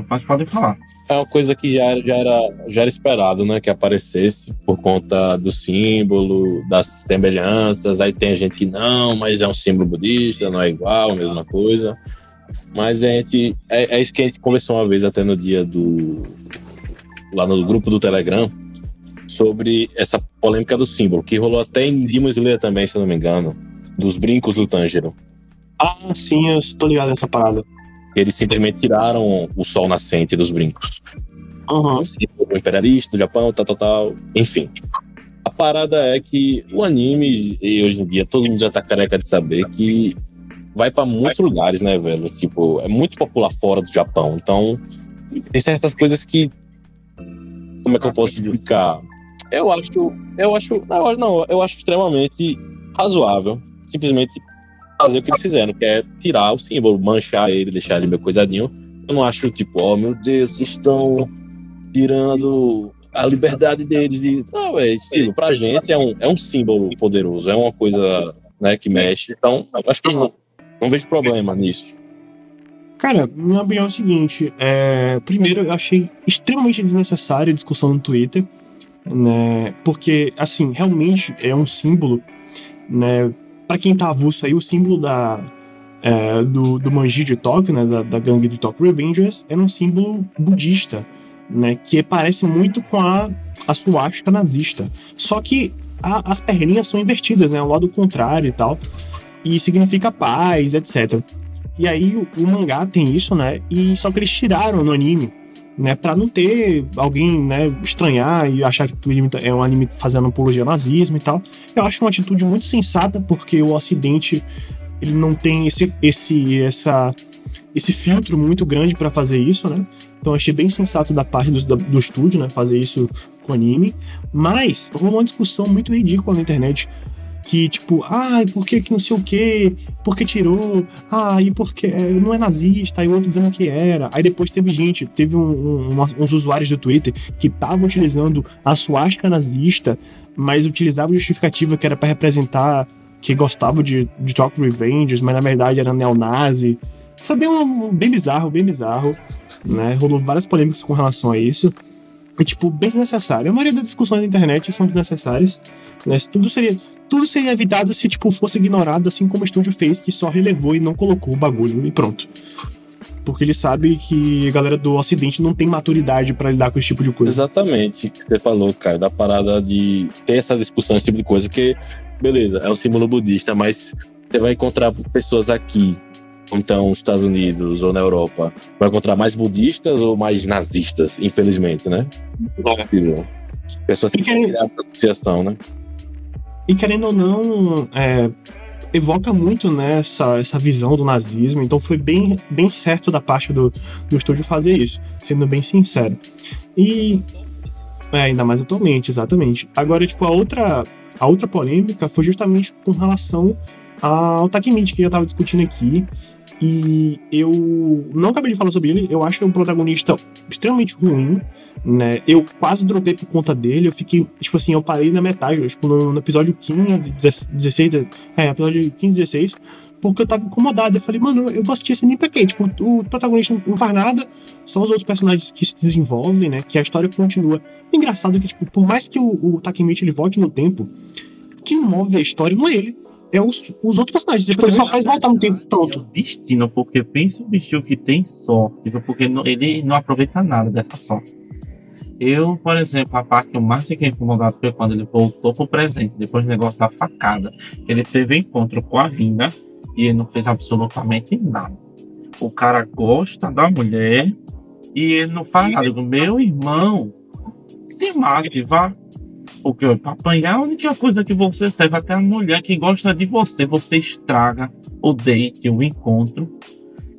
mas podem falar. É uma coisa que já era, já era, já era esperado, né? Que aparecesse por conta do símbolo, das semelhanças. Aí tem gente que não, mas é um símbolo budista, não é igual, mesma coisa. Mas a gente. É, é isso que a gente conversou uma vez até no dia do. lá no grupo do Telegram. Sobre essa polêmica do símbolo, que rolou até em Demon Slayer também, se eu não me engano. Dos brincos do Tanjiro. Ah, sim, eu tô ligado nessa parada. Eles simplesmente tiraram o sol nascente dos brincos. Aham. o imperialista do Japão, tal, tal, tal. Enfim. A parada é que o anime, e hoje em dia, todo mundo já tá careca de saber que vai pra muitos lugares, né, velho? Tipo, é muito popular fora do Japão. Então, tem certas coisas que. Como é que eu posso explicar? Eu acho. Eu acho. Não, eu acho extremamente razoável. Simplesmente fazer o que eles fizeram, que é tirar o símbolo, manchar ele, deixar ele meio coisadinho. Eu não acho, tipo, oh meu Deus, estão tirando a liberdade deles. De... Não, é estilo. Pra gente é um, é um símbolo poderoso, é uma coisa né, que mexe. Então, acho que não, não vejo problema nisso. Cara, minha opinião é o seguinte: é, primeiro, eu achei extremamente desnecessária a discussão no Twitter, né? Porque, assim, realmente é um símbolo, né? Pra quem tá avulso aí, o símbolo da, é, do, do Manji de Tóquio, né? Da, da gangue de Tóquio Revengers, era um símbolo budista, né? Que parece muito com a, a suástica nazista. Só que a- as perninhas são invertidas, né? O lado contrário e tal. E significa paz, etc. E aí o, o mangá tem isso, né? E só que eles tiraram no anime, né, para não ter alguém, né, estranhar e achar que é um anime fazendo apologia ao nazismo e tal. Eu acho uma atitude muito sensata porque o Ocidente ele não tem esse esse essa esse filtro muito grande para fazer isso, né? Então achei bem sensato da parte do, do estúdio, né, fazer isso com anime, mas rolou uma discussão muito ridícula na internet que, tipo, ai, ah, por que que não sei o quê? Por que tirou? Ah, e porque não é nazista? E o outro dizendo que era. Aí depois teve gente, teve um, um, uns usuários do Twitter que estavam utilizando a suástica nazista, mas utilizavam justificativa que era para representar que gostavam de, de Talk Revengers, mas na verdade era neonazi. Foi bem, bem bizarro, bem bizarro, né? Rolou várias polêmicas com relação a isso. E, tipo, bem desnecessário. A maioria das discussões na internet são desnecessárias. Né? Tudo, seria, tudo seria evitado se, tipo, fosse ignorado, assim como o estúdio fez, que só relevou e não colocou o bagulho e pronto. Porque ele sabe que a galera do Ocidente não tem maturidade para lidar com esse tipo de coisa. Exatamente, que você falou, cara, da parada de ter essa discussão, esse tipo de coisa, porque, beleza, é um símbolo budista, mas você vai encontrar pessoas aqui então nos Estados Unidos ou na Europa, vai encontrar mais budistas ou mais nazistas, infelizmente, né? É. Pessoas que querem essa associação, né? E querendo ou não, é, evoca muito né, essa, essa visão do nazismo, então foi bem, bem certo da parte do, do estúdio fazer isso, sendo bem sincero. E é, ainda mais atualmente, exatamente. Agora, tipo, a outra, a outra polêmica foi justamente com relação ao Takemichi que eu tava discutindo aqui, e eu não acabei de falar sobre ele, eu acho é um protagonista extremamente ruim, né? Eu quase dropei por conta dele, eu fiquei, tipo assim, eu parei na metade, tipo, no, no episódio 15, 16, é, episódio 15, 16, porque eu tava incomodado. Eu falei, mano, eu vou assistir esse anime pra quê? Tipo, o protagonista não faz nada, são os outros personagens que se desenvolvem, né? Que a história continua. Engraçado que, tipo, por mais que o, o Takemichi ele volte no tempo, quem move a história não é ele é os, os outros personagens. Tipo, você só faz voltar um tempo pronto. É destino, porque pensa o bicho que tem sorte, porque não, ele não aproveita nada dessa sorte. Eu, por exemplo, a parte que eu mais fiquei incomodado foi quando ele voltou pro presente, depois do negócio da facada. Ele teve encontro com a Rina e ele não fez absolutamente nada. O cara gosta da mulher e ele não faz nada. Meu irmão, se mate, vá porque para apanhar a única coisa que você serve até a mulher que gosta de você, você estraga o date, o encontro.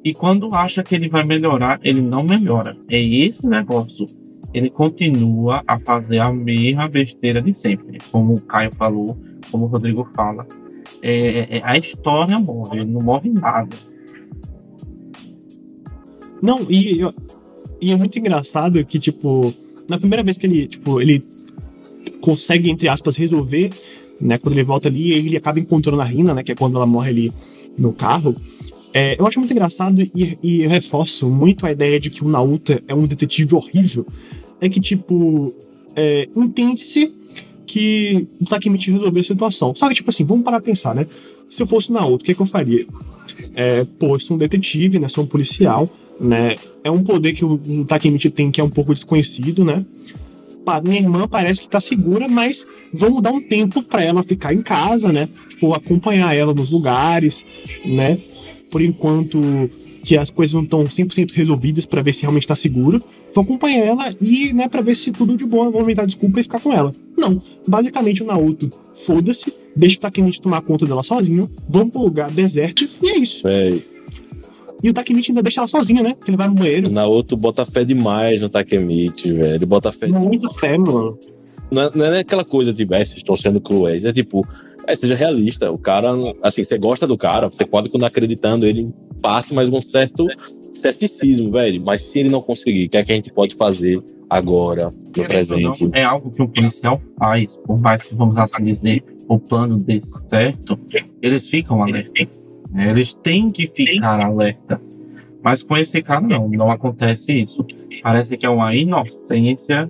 E quando acha que ele vai melhorar, ele não melhora. É esse negócio. Ele continua a fazer a mesma besteira de sempre. Como o Caio falou, como o Rodrigo fala. É, é, a história morre, ele não move nada. Não, e, e é muito engraçado que, tipo, na primeira vez que ele, tipo, ele consegue, entre aspas, resolver, né? Quando ele volta ali, ele acaba encontrando a Rina, né? Que é quando ela morre ali no carro. É, eu acho muito engraçado e, e reforço muito a ideia de que o Naruto é um detetive horrível. É que, tipo, é, entende-se que o Takemichi resolveu a situação. Só que, tipo assim, vamos parar pra pensar, né? Se eu fosse o Naruto, o que, é que eu faria? É, pô, eu sou um detetive, né? Sou um policial, né? É um poder que o, o Takemichi tem que é um pouco desconhecido, né? Minha irmã parece que tá segura, mas vamos dar um tempo para ela ficar em casa, né? Tipo, acompanhar ela nos lugares, né? Por enquanto que as coisas não estão 100% resolvidas para ver se realmente tá seguro. Vou acompanhar ela e, né, pra ver se tudo de boa, vou inventar desculpa e ficar com ela. Não. Basicamente o Naoto, foda-se, deixa o Takemichi tomar conta dela sozinho, vamos pro lugar deserto e é isso. Véi, e o Takemichi ainda deixa ela sozinha, né? Que ele vai no banheiro. Na outro bota fé demais no Takemichi, velho. Ele bota fé. Muita fé, mano. Não é, não é aquela coisa de, velho, vocês estão sendo cruéis. É tipo, é, seja realista. O cara, assim, você gosta do cara, você pode continuar acreditando ele em parte, mas com um certo ceticismo, velho. Mas se ele não conseguir, o que é que a gente pode fazer agora, no presente? Não, é algo que o policial faz, por mais que, vamos assim dizer, o plano dê certo, eles ficam alerta. Eles têm que ficar alerta. Mas com esse cara, não, não acontece isso. Parece que é uma inocência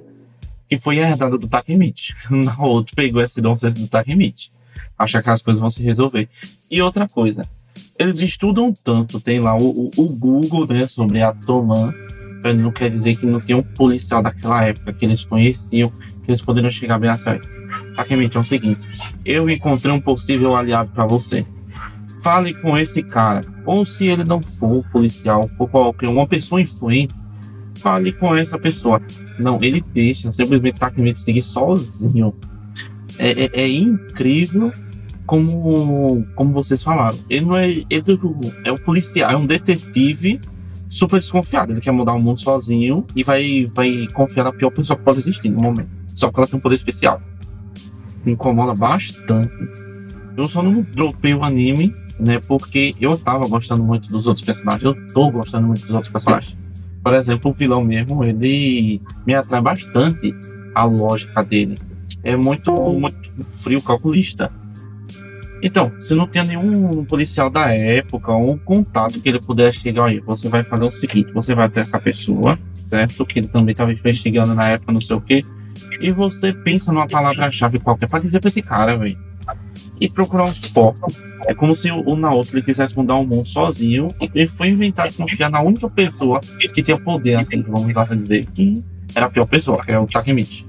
que foi herdada do Takemichi. Na outra pegou essa inocência do Takemichi. Acha que as coisas vão se resolver. E outra coisa, eles estudam tanto, tem lá o, o, o Google, né, sobre a Toman, não quer dizer que não tem um policial daquela época que eles conheciam, que eles poderiam chegar bem a certo. Takemichi é o seguinte, eu encontrei um possível aliado para você fale com esse cara. Ou se ele não for policial, ou qualquer uma pessoa influente, fale com essa pessoa. Não, ele deixa simplesmente Takemichi seguir sozinho. É, é, é incrível como, como vocês falaram. Ele não é. Ele é um policial, é um detetive super desconfiado. Ele quer mudar o mundo sozinho e vai, vai confiar na pior pessoa que pode existir no momento. Só que ela tem um poder especial. Me incomoda bastante. Eu só não dropei o anime, né? Porque eu tava gostando muito dos outros personagens. Eu tô gostando muito dos outros personagens. Por exemplo, o vilão mesmo, ele me atrai bastante a lógica dele. É muito, muito frio calculista. Então, se não tem nenhum policial da época ou um contato que ele pudesse chegar aí, você vai fazer o seguinte: você vai até essa pessoa, certo? Que ele também estava investigando na época, não sei o quê, e você pensa numa palavra-chave qualquer para dizer para esse cara, velho. E procurar um foco. É como se o Naoto ele quisesse mudar o mundo sozinho e ele foi inventado confiar na única pessoa que tinha poder, assim, vamos assim dizer, que era a pior pessoa, que é o Takemichi.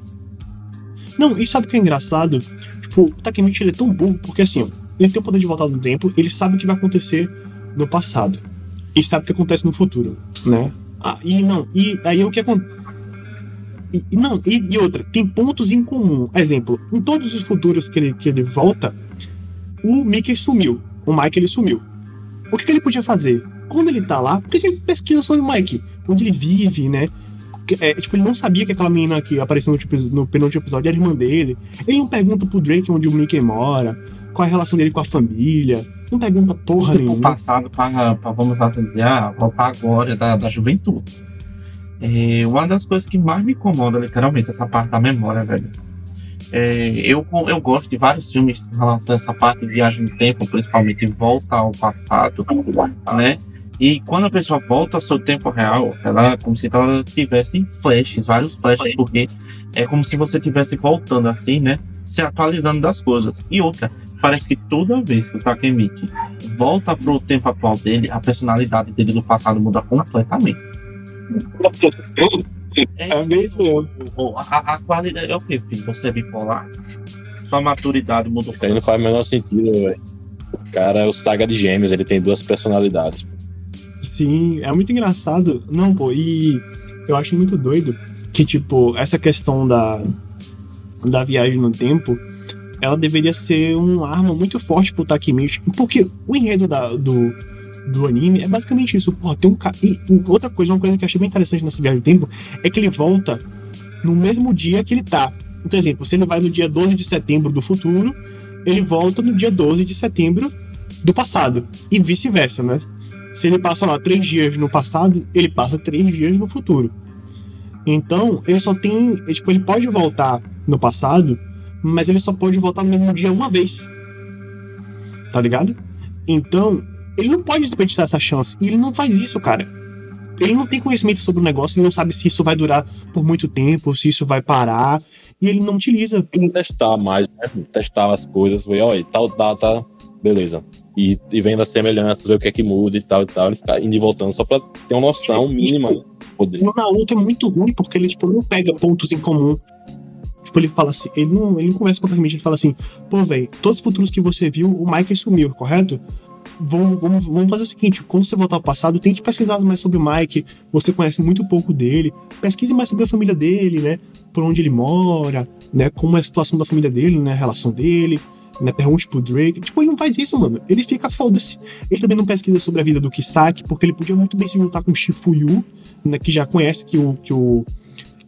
Não, e sabe o que é engraçado? Tipo, o Takemichi ele é tão burro porque assim, ele tem o poder de voltar no tempo, ele sabe o que vai acontecer no passado. E sabe o que acontece no futuro, né? Ah, e não, e aí o que acontece. E, não, e, e, outra, tem pontos em comum. Exemplo, em todos os futuros que ele, que ele volta, o Mickey sumiu. O Mike ele sumiu. O que, que ele podia fazer? Quando ele tá lá, por que, que ele pesquisa sobre o Mike? Onde ele vive, né? É, tipo, ele não sabia que aquela menina que apareceu no, no penúltimo episódio era irmã dele. Ele não pergunta pro Drake onde o Mickey mora qual é a relação dele com a família. Não pergunta porra nenhuma. O passado para, vamos assim dizer, ah, voltar agora da, da juventude. É, uma das coisas que mais me incomoda, literalmente, essa parte da memória, velho. É, eu, eu gosto de vários filmes em relação a essa parte de viagem no tempo, principalmente volta ao passado, né? E quando a pessoa volta ao seu tempo real, ela é como se ela tivesse flashes, vários flashes, porque é como se você estivesse voltando assim, né? Se atualizando das coisas. E outra, parece que toda vez que o Takemichi volta pro tempo atual dele, a personalidade dele do passado muda completamente. É, é mesmo. A, a, qualidade é o que, filho? Você é bipolar? Sua maturidade mudou. Aí não faz o menor sentido, velho. O cara é o saga de gêmeos, ele tem duas personalidades. Sim, é muito engraçado. Não, pô, e eu acho muito doido que, tipo, essa questão da, da viagem no tempo ela deveria ser uma arma muito forte pro Takemichi, porque o enredo da, do, do anime é basicamente isso. Pô, tem um ca... E outra coisa, uma coisa que eu achei bem interessante nessa viagem do tempo é que ele volta no mesmo dia que ele tá. Então, exemplo, se ele vai no dia 12 de setembro do futuro, ele volta no dia 12 de setembro do passado. E vice-versa, né? Se ele passa lá três dias no passado, ele passa três dias no futuro. Então, ele só tem. Tipo, ele pode voltar no passado mas ele só pode voltar no mesmo dia uma vez. Tá ligado? Então, ele não pode desperdiçar essa chance. E ele não faz isso, cara. Ele não tem conhecimento sobre o negócio, ele não sabe se isso vai durar por muito tempo, se isso vai parar, e ele não utiliza. Tem que testar mais, né? Testar as coisas, ver, olha, tal data, beleza. E, e vendo as semelhanças, ver o que é que muda e tal e tal, ele ficar indo e voltando só pra ter uma noção mínima. Tipo, poder. O Naruto é muito ruim porque ele, tipo, não pega pontos em comum Tipo, ele fala assim, ele não, ele não conversa com o Takemichi, ele fala assim, pô, velho, todos os futuros que você viu, o Michael sumiu, correto? Vamos, vamos, vamos fazer o seguinte: quando você voltar ao passado, tente pesquisar mais sobre o Mike. Você conhece muito pouco dele. Pesquise mais sobre a família dele, né? Por onde ele mora, né? Como é a situação da família dele, né? A relação dele, né? Pergunte pro Drake. Tipo, ele não faz isso, mano. Ele fica foda-se. Ele também não pesquisa sobre a vida do Kisaki, porque ele podia muito bem se juntar com o Shifuyu, né? Que já conhece que o, que o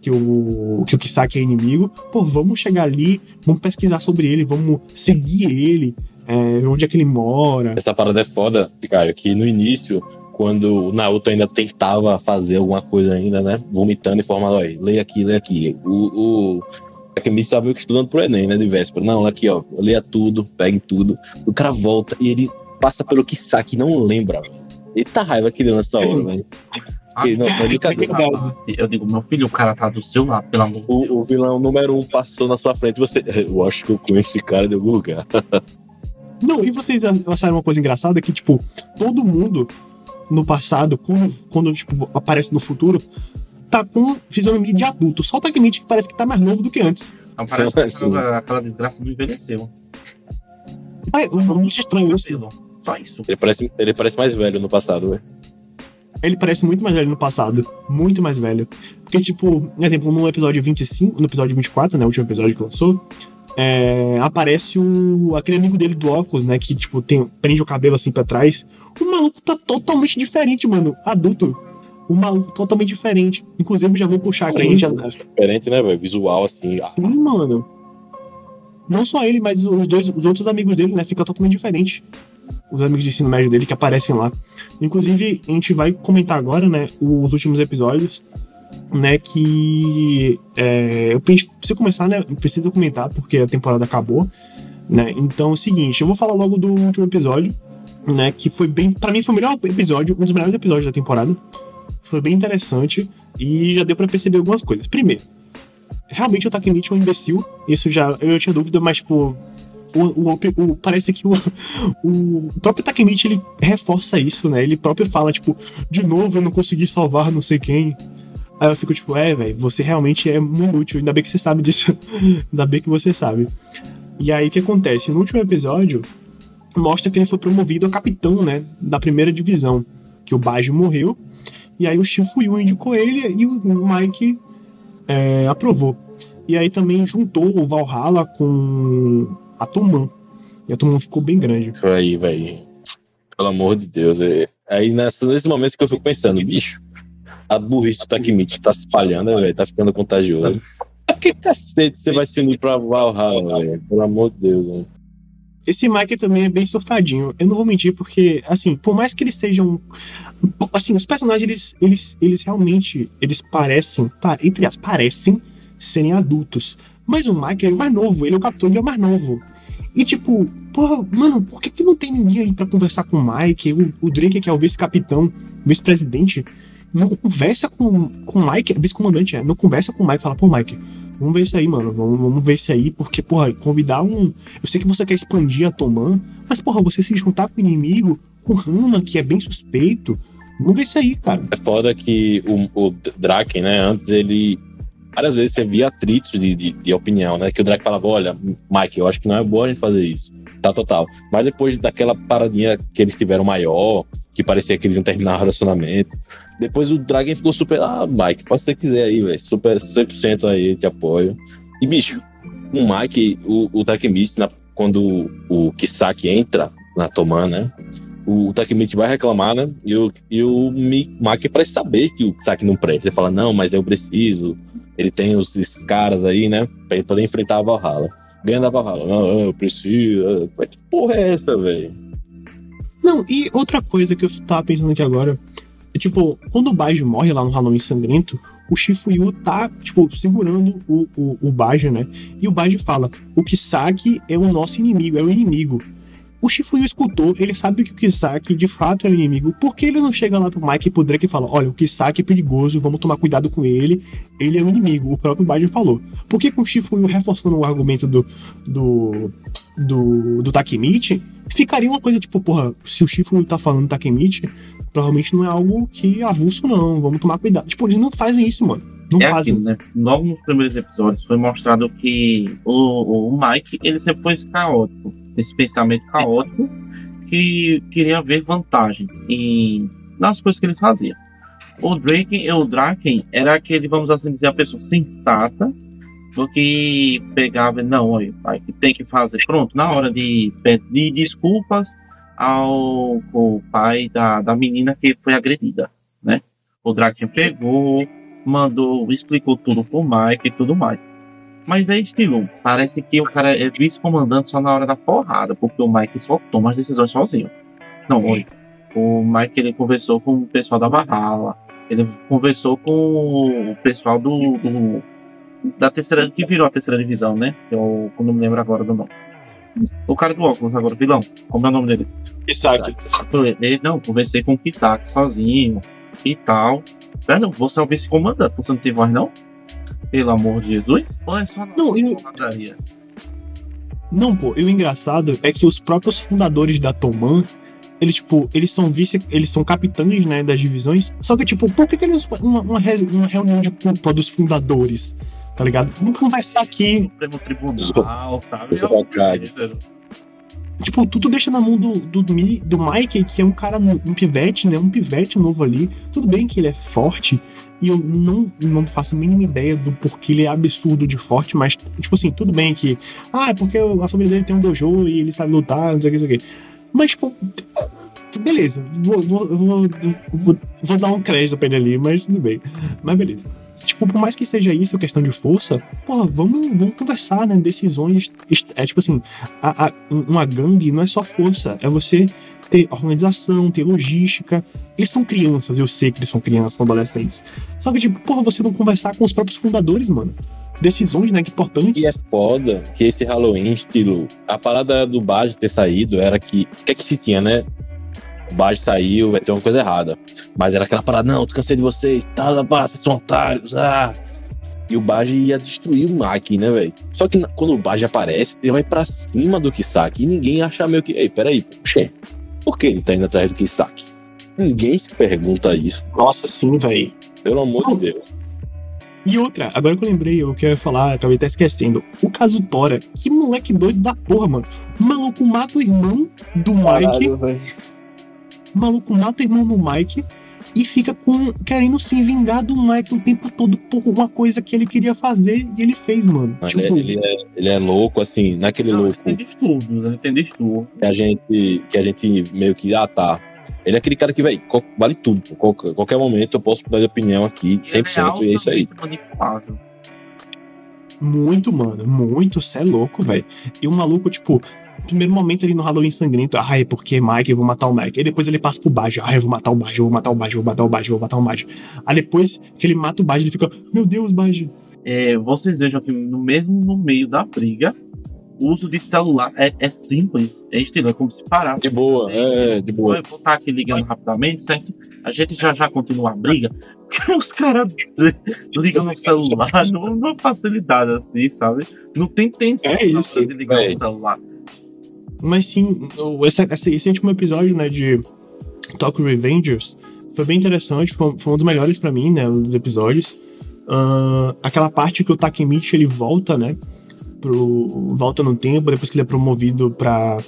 que o, que o Kisaki é inimigo, pô, vamos chegar ali, vamos pesquisar sobre ele, vamos seguir ele, é, onde é que ele mora. Essa parada é foda, Caio, que no início, quando o Naruto ainda tentava fazer alguma coisa ainda, né, vomitando e formando, olha, leia aqui, leia aqui. O, o Akemi estava meio que estudando pro Enem, né, de véspera. Não, aqui, ó, leia tudo, pegue tudo. O cara volta e ele passa pelo Kisaki, não lembra. Eita raiva que deu nessa hora, velho. Só de Eu digo, meu filho, o cara tá do seu lado, pelo amor o, o vilão número um passou na sua frente você. Eu acho que eu conheço esse cara de algum lugar. não, e vocês acharam uma coisa engraçada que, tipo, todo mundo no passado, quando, quando tipo, aparece no futuro, tá com fisionomia de adulto. Só o Takemichi que parece que tá mais novo do que antes. Não, parece que aquela, aquela desgraça não envelheceu. É, muito estranho isso. Só isso. Ele parece, ele parece mais velho no passado, velho. ele parece muito mais velho no passado. Muito mais velho. Porque, tipo, por exemplo, no episódio 25, no episódio 24, né? O último episódio que lançou, é, aparece o, aquele amigo dele do óculos, né? Que, tipo, tem, prende o cabelo assim pra trás. O maluco tá totalmente diferente, mano. Adulto. O maluco totalmente diferente. Inclusive, já vou puxar aqui. Sim. Já... Diferente, né, velho? Visual, assim. Sim, mano. Não só ele, mas os dois, os outros amigos dele, né? Fica totalmente diferente. Os amigos de ensino médio dele que aparecem lá. Inclusive, a gente vai comentar agora, né? Os últimos episódios, né? Que é, eu preciso começar, né? Preciso comentar porque a temporada acabou, né? Então, é o seguinte, eu vou falar logo do último episódio, né? Que foi bem, para mim foi o melhor episódio, um dos melhores episódios da temporada. Foi bem interessante e já deu pra perceber algumas coisas. Primeiro, realmente o Takemichi é um imbecil. Isso já eu tinha dúvida, mas tipo o, o- o- parece que o, o próprio Takemichi ele reforça isso, né? Ele próprio fala tipo, de novo eu não consegui salvar não sei quem. Aí eu fico tipo, é, velho, você realmente é muito útil. Ainda bem que você sabe disso. Ainda bem que você sabe. E aí o que acontece? No último episódio mostra que ele foi promovido a capitão, né, da primeira divisão, que o Baji morreu. E aí o Shifuyu indicou ele e o Mike é, aprovou. E aí também juntou o Valhalla com a Toman. E a Toman ficou bem grande. Aí, velho. Pelo amor de Deus. é- Aí nessa, nesses momentos que eu fico pensando, bicho, a burrice do Takemichi tá se espalhando, né, velho? Tá ficando contagioso. Pra que cacete você vai se unir pra Valhalla, velho? Pelo amor de Deus, velho. Esse Mike também é bem surtadinho. Eu não vou mentir, porque, assim, por mais que eles sejam. Assim, os personagens, eles, eles, eles realmente. Eles parecem. pa- Entre as, parecem serem adultos. Mas o Mike é o mais novo, ele é o capitão, ele é o mais novo. E tipo, porra, mano, por que, que não tem ninguém aí pra conversar com o Mike? O, o Drake, que é o vice-capitão, vice-presidente, não conversa com, com o Mike, vice-comandante, é, não conversa com o Mike, fala, pô, Mike, vamos ver isso aí, mano, vamos, vamos ver isso aí, porque, porra, convidar um. Eu sei que você quer expandir a Toman, mas, porra, você se juntar com o inimigo, com o Rama, que é bem suspeito, vamos ver isso aí, cara. É foda que o, o Draken, né, antes ele. Várias vezes você via atritos de, de, de opinião, né? Que o Draken falava: olha, Mike, eu acho que não é bom a gente fazer isso. Tá total. Mas depois daquela paradinha que eles tiveram maior, que parecia que eles iam terminar o relacionamento. Depois o Dragon ficou super. Ah, Mike, o que você quiser aí, velho. Super 100% aí, te apoio. E, bicho, o Mike, o, o Takemichi, na- quando o Kisaki entra na Toman, né? O, o Takemichi vai reclamar, né? E o, e o Mi- Mike parece saber que o Kisaki não presta. Ele fala, não, mas eu preciso. Ele tem os, esses caras aí, né? Pra ele poder enfrentar a Valhalla. Ganha da Valhalla. Não, eu preciso. Mas que porra é essa, velho? Não, e outra coisa que eu tava pensando aqui agora tipo, quando o Baji morre lá no Halloween Sangrento, o Shifuyu tá, tipo, segurando o, o, o né? E o Baji fala: o Kisaki é o nosso inimigo, é o inimigo. O Shifuyu escutou, ele sabe que o Kisaki de fato é o inimigo. Por que ele não chega lá pro Mike e pro Drake e fala: olha, o Kisaki é perigoso, vamos tomar cuidado com ele, ele é o inimigo. O próprio Baji falou. Por que com o Shifuyu reforçando o argumento do, do, do, do Takemichi, ficaria uma coisa tipo, porra, se o Shifuyu tá falando Takemichi, provavelmente não é algo que é avulso, não. Vamos tomar cuidado. Tipo, eles não fazem isso, mano. Não é fazem. aquilo, né? Logo nos primeiros episódios foi mostrado que o, o Mike ele sempre foi caótico, esse pensamento caótico que queria ver vantagem em, nas coisas que eles faziam. O Drake, o Draken era aquele, vamos assim dizer, a pessoa sensata do que pegava, não, olha, Mike, tem que fazer, pronto, na hora de pedir desculpas ao, ao pai da, da menina que foi agredida, né? O Draken pegou, mandou, explicou tudo pro Mike e tudo mais. Mas é estilo, parece que o cara é vice-comandante só na hora da porrada, porque o Mike só toma as decisões sozinho. Não, oi. O Mike ele conversou com o pessoal da Valhalla, ele conversou com o pessoal do, do- da terceira, que virou a terceira divisão, né? Eu não me lembro agora do nome. O cara do óculos agora, vilão, como é o nome dele? Kisaki. Ele, não, conversei com o Kisaki sozinho e tal. Ah, não, você é o vice-comandante, você não tem voz, não? Pelo amor de Jesus? Ou é só Não, eu-? Não, pô, e o engraçado é que os próprios fundadores da Toman, eles, tipo, eles são vice, eles são capitães, né, das divisões. Só que, tipo, por que, que eles uma, uma, uma reunião de culpa dos fundadores? Tá ligado? Vamos conversar aqui. Supremo Tribunal, sabe? Tipo, tudo deixa na mão do, do, do, Mi- do Mike, que é um cara, um pivete, né? Um pivete novo ali. Tudo bem que ele é forte, e eu não, não faço a mínima ideia do porquê ele é absurdo de forte, mas, tipo assim, tudo bem que. Ah, é porque a família dele tem um dojo e ele sabe lutar, não sei o que, não sei o que. Mas, tipo. Beleza, vou, vou, vou, vou, vou dar um crédito pra ele ali, mas tudo bem. Mas beleza. Tipo, por mais que seja isso, questão de força, porra, vamos, vamos conversar, né? Decisões. É tipo assim, a, a- uma gangue não é só força, é você ter organização, ter logística. Eles são crianças, eu sei que eles são crianças, são adolescentes. Só que, tipo, porra, você não conversar com os próprios fundadores, mano. Decisões, né, que importantes. E é foda que esse Halloween, estilo. A parada do Baj ter saído era que. O que é que se tinha, né? O Baj saiu, vai ter uma coisa errada. Mas era aquela parada, não, tô cansei de vocês, tá, pá, vocês são otários, ah. E o Baj ia destruir o Maki, né, velho? Só que quando o Baj aparece, ele vai pra cima do Kisaki e ninguém acha meio que. Ei, peraí, puxa, por que ele tá indo atrás do Kisaki? Ninguém se pergunta isso, Nossa, sim, velho. pelo amor Não. de Deus. E outra, agora que eu lembrei o que eu ia falar, acabei até esquecendo. O caso Tora, que moleque doido da porra, mano. O maluco mata o irmão do Mike. O maluco mata o irmão do Mike e fica com querendo se vingar do Mike o tempo todo por uma coisa que ele queria fazer e ele fez, mano. Ele, tipo, é, ele, é, ele é louco, assim, naquele Não, louco. Tem estudo, né? Tem estudo. que a gente, que a gente meio que, ah, tá. Ele é aquele cara que, velho, vale tudo. pô. Qualquer, qualquer momento eu posso mudar de opinião aqui, 100%, e é isso aí. manipulável. Muito, mano. Muito, cê é louco, velho. E o maluco, tipo, primeiro momento ali no Halloween sangrento, ah, é porque Mike, eu vou matar o Mike. Aí depois ele passa pro Bajo, ah, eu vou matar o Bajo, eu vou matar o Bajo, eu vou matar o Bajo, eu vou matar o Bajo. Aí depois que ele mata o Bajo, ele fica, meu Deus, Bajo. É, vocês vejam que no mesmo no meio da briga, o uso de celular é, é simples, é estilo, é como se parasse. De boa, é, de boa. Eu vou estar aqui ligando rapidamente, certo? A gente já já continua a briga. Porque os caras ligam no celular numa facilidade assim, sabe? Não tem tensão É isso, de ligar véi. no celular. Mas sim, esse, esse, esse último episódio, né, de Talk Revengers foi bem interessante, foi, foi um dos melhores pra mim, né, dos episódios. Ahn, aquela parte que o Takemichi, ele volta, né, pro, volta no tempo, depois que ele é promovido pra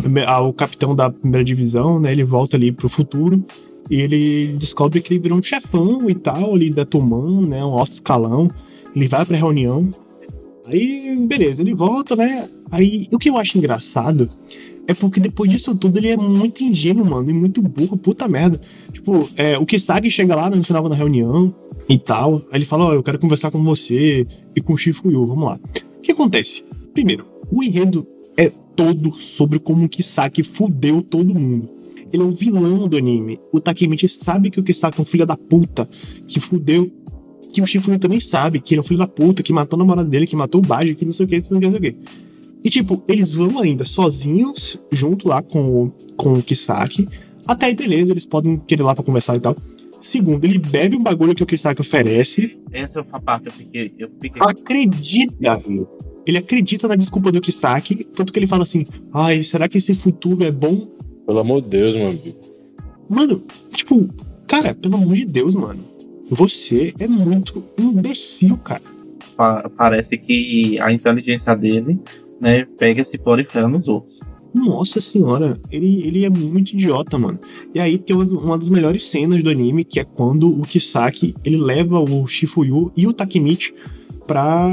primeira, capitão da primeira divisão, né, ele volta ali pro futuro e ele descobre que ele virou um chefão e tal, ali da Tuman, né, um alto escalão, ele vai pra reunião, aí, beleza, ele volta, né, Aí, o que eu acho engraçado é porque depois disso tudo ele é muito ingênuo, mano, e muito burro, puta merda. Tipo, é, o Kisagi chega lá no final da reunião e tal, aí ele fala, ó, eu quero conversar com você e com o Shifuyu, vamos lá. O que acontece? Primeiro, o enredo é todo sobre como o Kisaki fudeu todo mundo. Ele é o vilão do anime. O Takemichi sabe que o Kisaki é um filho da puta, que fudeu que o Shifuyu também sabe que ele é um filho da puta, que matou a namorada dele, que matou o Baji, que não sei o que, não sei o que, não sei o que. E, tipo, eles vão ainda sozinhos, junto lá com o, com o Kisaki. Até aí, beleza, eles podem querer ir lá pra conversar e tal. Segundo, ele bebe um bagulho que o Kisaki oferece. Essa é a parte que eu fiquei. Eu fiquei Acredita, viu? Ele acredita na desculpa do Kisaki, tanto que ele fala assim: ai, será que esse futuro é bom? Pelo amor de Deus, meu amigo. Mano, tipo, cara, pelo amor de Deus, mano. Você é muito imbecil, cara. pa- parece que a inteligência dele, né, pega esse prolifera nos outros. Nossa senhora, ele, ele é muito idiota, mano. E aí tem uma- uma das melhores cenas do anime, que é quando o Kisaki, ele leva o Shifuyu e o Takemichi pra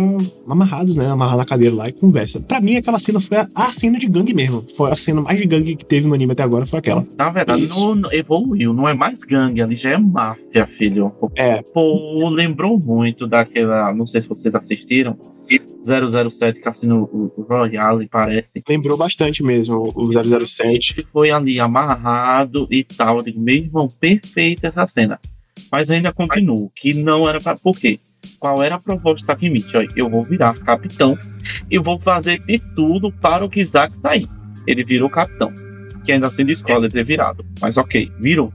amarrados, né? Amarrar na cadeira lá e conversa. Pra mim, aquela cena foi a, a cena de gangue mesmo. Foi a cena mais de gangue que teve no anime até agora, foi aquela. Na verdade, Isso. não, não- evoluiu, não é mais gangue, ali já é máfia, filho. É. Pô, lembrou muito daquela, não sei se vocês assistiram, 007 Cassino Royale, parece. Lembrou bastante mesmo o 007. que foi ali amarrado e tal. Eu digo, meu irmão, perfeita essa cena. Mas ainda continuo, que não era pra. Por quê? Qual era a proposta do Takemichi? Olha, eu vou virar capitão e vou fazer de tudo para o Kizak sair. Ele virou capitão. Que ainda assim discorda de ter virado. Mas ok, virou.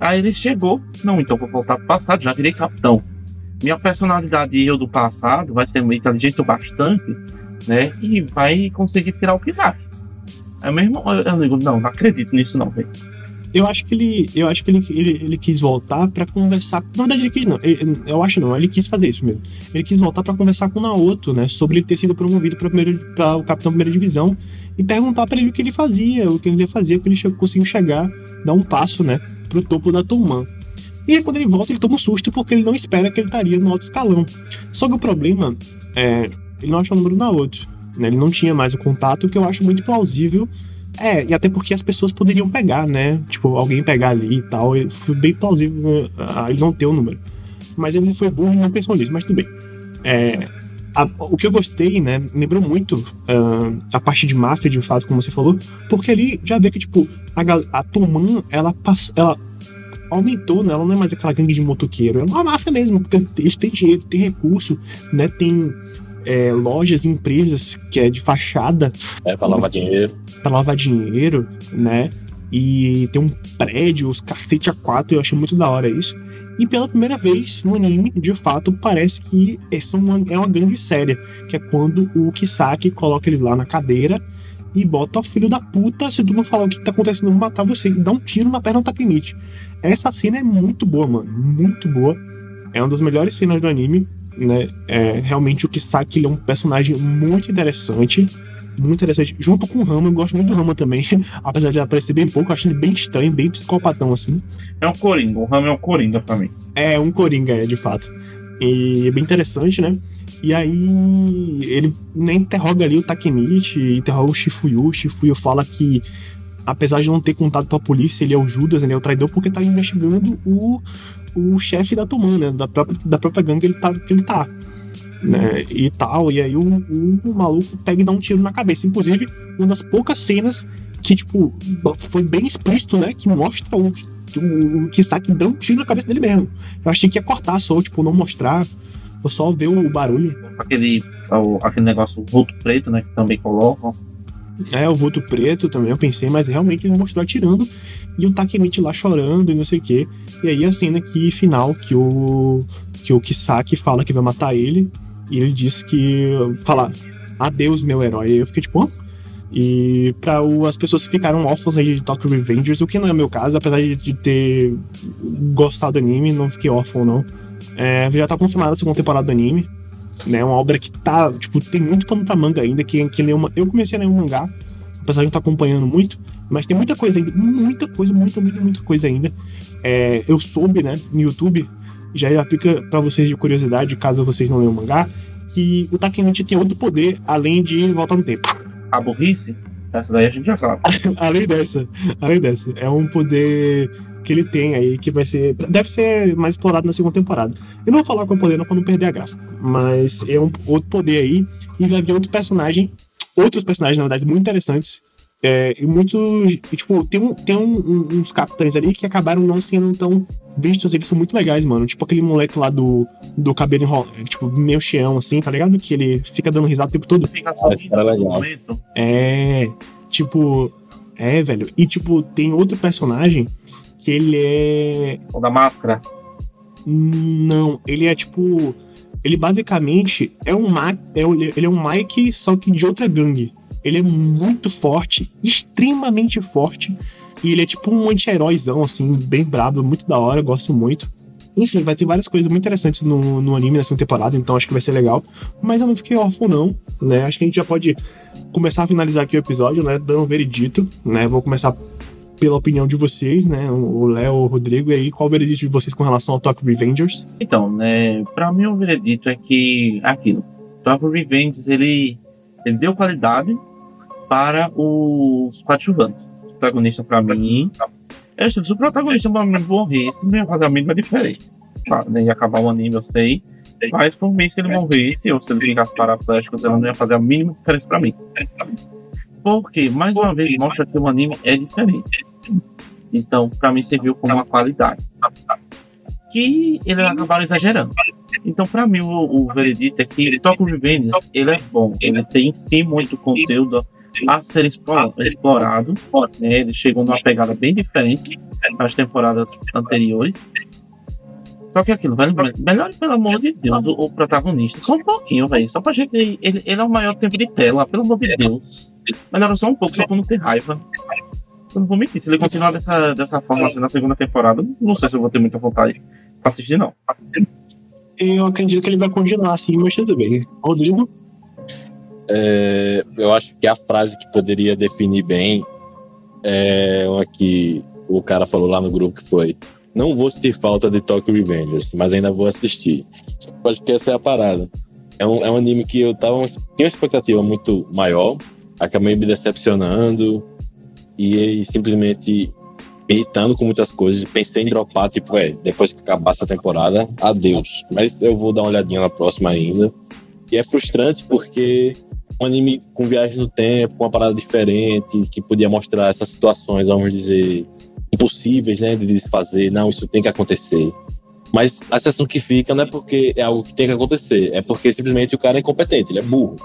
Aí ele chegou. Não, então vou voltar pro passado, já virei capitão. Minha personalidade e eu do passado vai ser inteligente o bastante, né? E vai conseguir tirar o Kizak. É mesmo. Eu, eu digo, não, não acredito nisso, não, velho. Eu acho que ele, eu acho que ele, ele, ele quis voltar para conversar. Na verdade, ele quis não. Ele, eu acho não. Ele quis fazer isso mesmo. Ele quis voltar para conversar com o Naoto, né, sobre ele ter sido promovido para o capitão primeira divisão e perguntar para ele o que ele fazia, o que ele fazia, que ele conseguiu chegar, dar um passo, né, pro topo da Toman. E aí, quando ele volta, ele toma um susto porque ele não espera que ele estaria no alto escalão. Só que o problema é, ele não achou o número do Naoto. Né? Ele não tinha mais o contato, o que eu acho muito plausível é, e até porque as pessoas poderiam pegar, né? Tipo, alguém pegar ali e tal. E foi bem plausível uh, ele não ter o número. Mas ele foi burro e não pensou nisso, mas tudo bem. É, a, o que eu gostei, né? Lembrou muito uh, a parte de máfia, de fato, como você falou, porque ali já vê que, tipo, a, a Toman, ela passou. Ela aumentou, né? Ela não é mais aquela gangue de motoqueiro, é uma máfia mesmo, porque eles têm dinheiro, têm recurso, né? Tem é, lojas, empresas que é de fachada. É, pra lavar dinheiro para lavar dinheiro, né? E tem um prédio, os cacete a quatro, eu achei muito da hora isso. E pela primeira vez no anime, de fato, parece que essa é uma, é uma gangue séria. Que é quando o Kisaki coloca eles lá na cadeira e bota o filho da puta, se tu não falar o que tá acontecendo, eu vou matar você. E dá um tiro na perna do Takemichi. Essa cena é muito boa, mano. Muito boa. É uma das melhores cenas do anime. Né? É, realmente o Kisaki ele é um personagem muito interessante muito interessante. Junto com o Rama, eu gosto muito do Rama também. Apesar de aparecer bem pouco, eu acho ele bem estranho, bem psicopatão, assim. É um Coringa, o Rama é um Coringa pra mim. É, um Coringa, é, de fato. E é bem interessante, né? E aí ele nem interroga ali o Takemichi, interroga o Shifuyu. O Shifuyu fala que, apesar de não ter contado pra polícia, ele é o Judas, ele é o traidor, porque tá investigando o, o chefe da Toman, né? Da própria, da própria gangue ele tá, que ele tá né, e tal. E aí o, o, o, maluco pega e dá um tiro na cabeça. Inclusive, uma das poucas cenas que, tipo, foi bem explícito, né? Que mostra o, o, o Kisaki dando um tiro na cabeça dele mesmo. Eu achei que ia cortar só, tipo, não mostrar. Ou só ver o, barulho. Aquele, aquele negócio, o vulto preto, né? Que também colocam. É, o vulto preto também, eu pensei, mas realmente ele mostrou atirando e o Takemichi lá chorando e não sei o que. E aí a cena que final que o que o Kisaki fala que vai matar ele e ele diz que. Fala, adeus, meu herói. E eu fiquei tipo, oh? E para as pessoas que ficaram órfãos aí de Tokyo Revengers, o que não é meu caso, apesar de, de ter gostado do anime, não fiquei órfão, não. É, já tá confirmada a segunda temporada do anime. Né, uma obra que tá, tipo, tem muito pano pra manga ainda, que, que uma, eu comecei a ler um mangá, apesar de não estar tá acompanhando muito, mas tem muita coisa ainda, muita coisa, muita, muita, muita coisa ainda. É, eu soube, né, no YouTube, já fica para vocês de curiosidade, caso vocês não leiam o mangá, que o Takemichi tem outro poder além de voltar no tempo. A burrice? Essa daí a gente já sabe. além dessa, além dessa. É um poder que ele tem aí que vai ser. Deve ser mais explorado na segunda temporada. Eu não vou falar qual é o poder, não, pra não perder a graça. Mas é um outro poder aí. E vai vir outro personagem. Outros personagens, na verdade, muito interessantes. É, e muito. Tipo, tem, um, tem um, uns capitães ali que acabaram não sendo tão vistos, eles são muito legais, mano. Tipo aquele moleque lá do, do cabelo enrolado, tipo, meio cheão, assim, tá ligado? Que ele fica dando risada o tempo todo. Fica só é, tipo, é, velho. E, tipo, tem outro personagem que ele é. O da máscara? Não, ele é tipo. Ele basicamente é um, é, ele é um Mike, só que de outra gangue. Ele é muito forte, extremamente forte. E ele é tipo um anti-heróizão, assim, bem brabo, muito da hora, gosto muito. Enfim, vai ter várias coisas muito interessantes no, no anime nessa temporada, então acho que vai ser legal. Mas eu não fiquei órfão, não, né? Acho que a gente já pode começar a finalizar aqui o episódio, né? Dando um veredito, né? Vou começar pela opinião de vocês, né? O Léo, o Rodrigo, e aí, qual o veredito de vocês com relação ao Tokyo Revengers? Então, né? Pra mim, o veredito é que aquilo. Tokyo Revengers, ele, ele deu qualidade para os quatro Vans protagonista pra mim. Eu acho que se o protagonista pra mim morresse, não ia fazer a mínima diferença. Claro, né? Ia acabar o anime, eu sei. Mas por mim, se ele morresse, ou se ele ficasse paraplégico, ela não ia fazer a mínima diferença pra mim. Porque, mais uma vez, mostra que o anime é diferente. Então, pra mim, serviu como uma qualidade. Que ele acabaram exagerando. Então, pra mim, o, o veredito é que Tokyo Revengers, ele é bom. Ele tem sim muito conteúdo a ser explorado. Né? Ele chegou numa pegada bem diferente das temporadas anteriores. Só que aquilo, velho, melhor pelo amor de Deus, o, o protagonista. Só um pouquinho, velho. Só pra gente. Ele, ele é o maior tempo de tela, pelo amor de Deus. Melhora só um pouco, só pra não ter raiva. Eu não vou mentir. Se ele continuar dessa, dessa forma assim na segunda temporada, não sei se eu vou ter muita vontade pra assistir, não. Eu acredito que ele vai continuar assim, mas tudo bem. Rodrigo? É, eu acho que a frase que poderia definir bem é uma que o cara falou lá no grupo que foi não vou sentir falta de Tokyo Revengers, mas ainda vou assistir. Acho que essa é a parada. É um, é um anime que eu tava, tinha uma expectativa muito maior, acabei me decepcionando e, simplesmente irritando com muitas coisas. Pensei em dropar, tipo, é, depois que acabar essa temporada, adeus. Mas eu vou dar uma olhadinha na próxima ainda. E é frustrante porque um anime com viagem no tempo, com uma parada diferente, que podia mostrar essas situações, vamos dizer, impossíveis, né, de desfazer. Não, isso tem que acontecer. Mas a sensação que fica não é porque é algo que tem que acontecer, é porque simplesmente o cara é incompetente, ele é burro.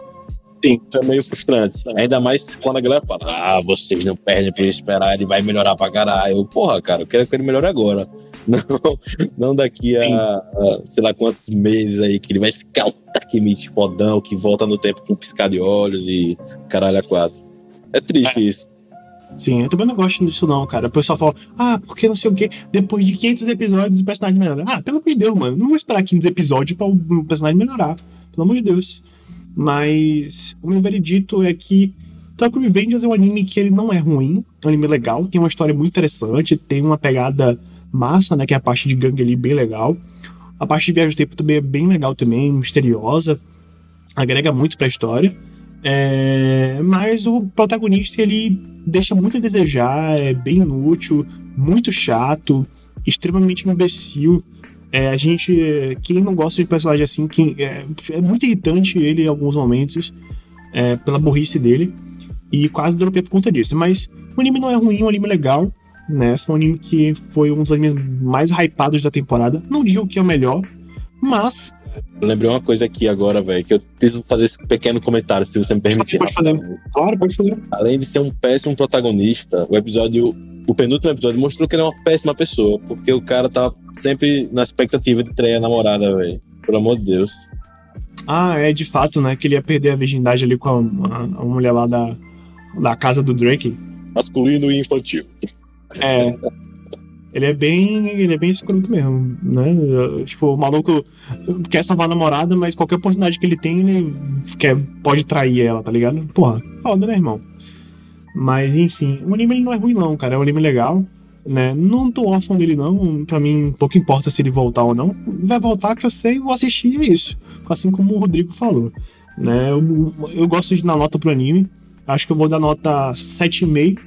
Sim, isso é meio frustrante. Ainda mais quando a galera fala, ah, vocês não perdem por esperar, ele vai melhorar pra caralho. Eu, porra, cara, eu quero que ele melhore agora. Não, não daqui a, a, sei lá quantos meses aí, que ele vai ficar o taquimite fodão, que volta no tempo com um piscar de olhos e caralho a quatro. É triste é. isso. Sim, eu também não gosto disso não, cara. O pessoal fala, ah, porque não sei o quê, depois de 500 episódios o personagem melhora. Ah, pelo amor de Deus, mano, não vou esperar 500 episódios para o personagem melhorar. Pelo amor de Deus. Mas o meu veredito é que Tokyo Revengers é um anime que ele não é ruim, é um anime legal, tem uma história muito interessante, tem uma pegada massa, né, que é a parte de gangue ali bem legal. A parte de viagem do tempo também é bem legal também, misteriosa, agrega muito para a história. É, mas o protagonista ele deixa muito a desejar, é bem inútil, muito chato, extremamente imbecil. É, a gente, quem não gosta de personagem assim, quem, é, é muito irritante ele em alguns momentos, é, pela burrice dele, e quase dropei por conta disso. Mas o anime não é ruim, é um anime legal, né? Foi um anime que foi um dos animes mais hypados da temporada. Não digo que é o melhor, mas. Eu lembrei uma coisa aqui agora, velho, que eu preciso fazer esse pequeno comentário, se você me permitir. Pode fazer. Claro, pode fazer. Além de ser um péssimo protagonista, o episódio o penúltimo episódio mostrou que ele é uma péssima pessoa, porque o cara tá sempre na expectativa de trair a namorada, velho. Pelo amor de Deus. Ah, é de fato, né? Que ele ia perder a virgindade ali com a, a, a mulher lá da, da casa do Drake. Masculino e infantil. É. Ele é bem. Ele é bem escroto mesmo, né? Tipo, o maluco quer salvar a namorada, mas qualquer oportunidade que ele tem, ele quer, pode trair ela, tá ligado? Porra, foda, né, irmão? Mas, enfim, o anime não é ruim, não, cara. É um anime legal. Né? Não tô órfão dele, não. Pra mim, pouco importa se ele voltar ou não. Vai voltar, que eu sei, vou assistir isso. Assim como o Rodrigo falou. Né? Eu, eu gosto de dar nota pro anime. Acho que eu vou dar nota 7,5,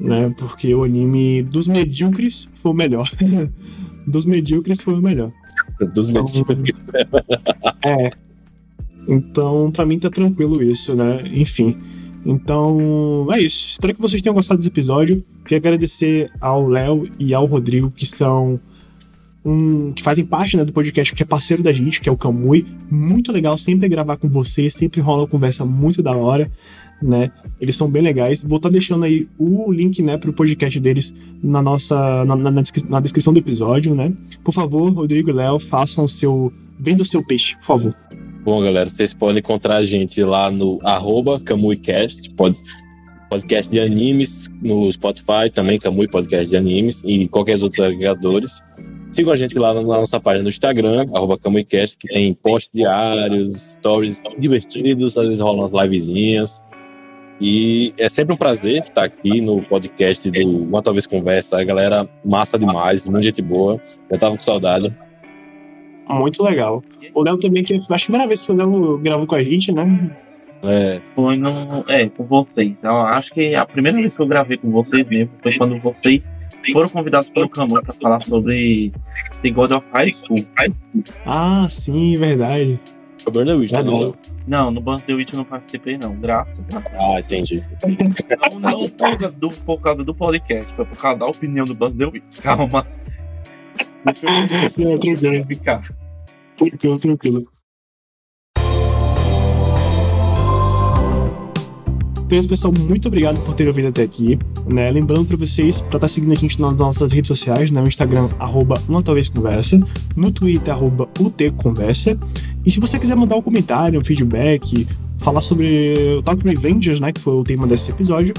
né? Porque o anime dos medíocres foi o melhor. dos medíocres foi o melhor. Dos então, medíocres. é. Então, pra mim tá tranquilo isso, né? Enfim. Então, é isso. Espero que vocês tenham gostado desse episódio. Queria agradecer ao Léo e ao Rodrigo, que são um, que fazem parte né, do podcast, que é parceiro da gente, que é o Camui. Muito legal sempre gravar com vocês, sempre rola uma conversa muito da hora. Né? Eles são bem legais. Vou estar tá deixando aí o link, né, pro podcast deles na nossa na, na, na descrição do episódio, né? Por favor, Rodrigo e Léo, façam o seu venda o seu peixe, por favor. Bom, galera, vocês podem encontrar a gente lá no arroba CamuiCast, podcast de animes, no Spotify também, Camui Podcast de Animes, e qualquer outros agregadores. Sigam a gente lá na nossa página no Instagram, arroba CamuiCast, que tem posts diários, stories divertidos, às vezes rolam umas livezinhas. E é sempre um prazer estar aqui no podcast do Uma Talvez Conversa. A galera massa demais, muita gente boa. Eu tava com saudade. Muito legal. O Léo também, que acho que a primeira vez que o Léo gravou com a gente, né? É. Foi no. É, com vocês. Eu acho que a primeira vez que eu gravei com vocês mesmo foi quando vocês foram convidados pelo Camu para falar sobre The God of High School. Ah, sim, verdade. O Burn Witch, né? Não, no Burn the Witch eu não participei, não. Graças a Deus. Ah, entendi. Não, não por, causa do, por causa do podcast, foi por causa da opinião do Burn the Witch. Calma. Deixa eu tranquilo. ficar. Tranquilo, tranquilo. Então, pessoal, muito obrigado por ter ouvido até aqui. Né? Lembrando para vocês, para estar tá seguindo a gente nas nossas redes sociais, né? no Instagram, arroba uma talvez conversa, no Twitter, arroba utconversa. E se você quiser mandar um comentário, um feedback, falar sobre o Talk Revengers, né? Que foi o tema desse episódio,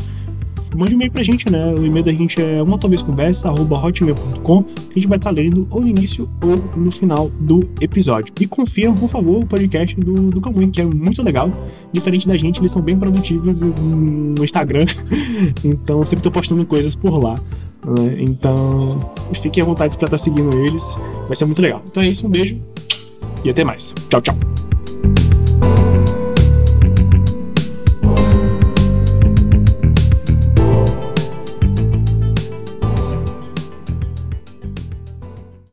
mande um e-mail pra gente, né? O e-mail da gente é uma talvez conversa, arroba hotmail.com, que a gente vai estar tá lendo ou no início ou no final do episódio. E confiram, por favor, o podcast do, do Camuim, que é muito legal. Diferente da gente, eles são bem produtivos no Instagram. então, sempre tô postando coisas por lá. Né? Então, fiquem à vontade para estar tá seguindo eles. Vai ser muito legal. Então é isso, um beijo e até mais. Tchau, tchau.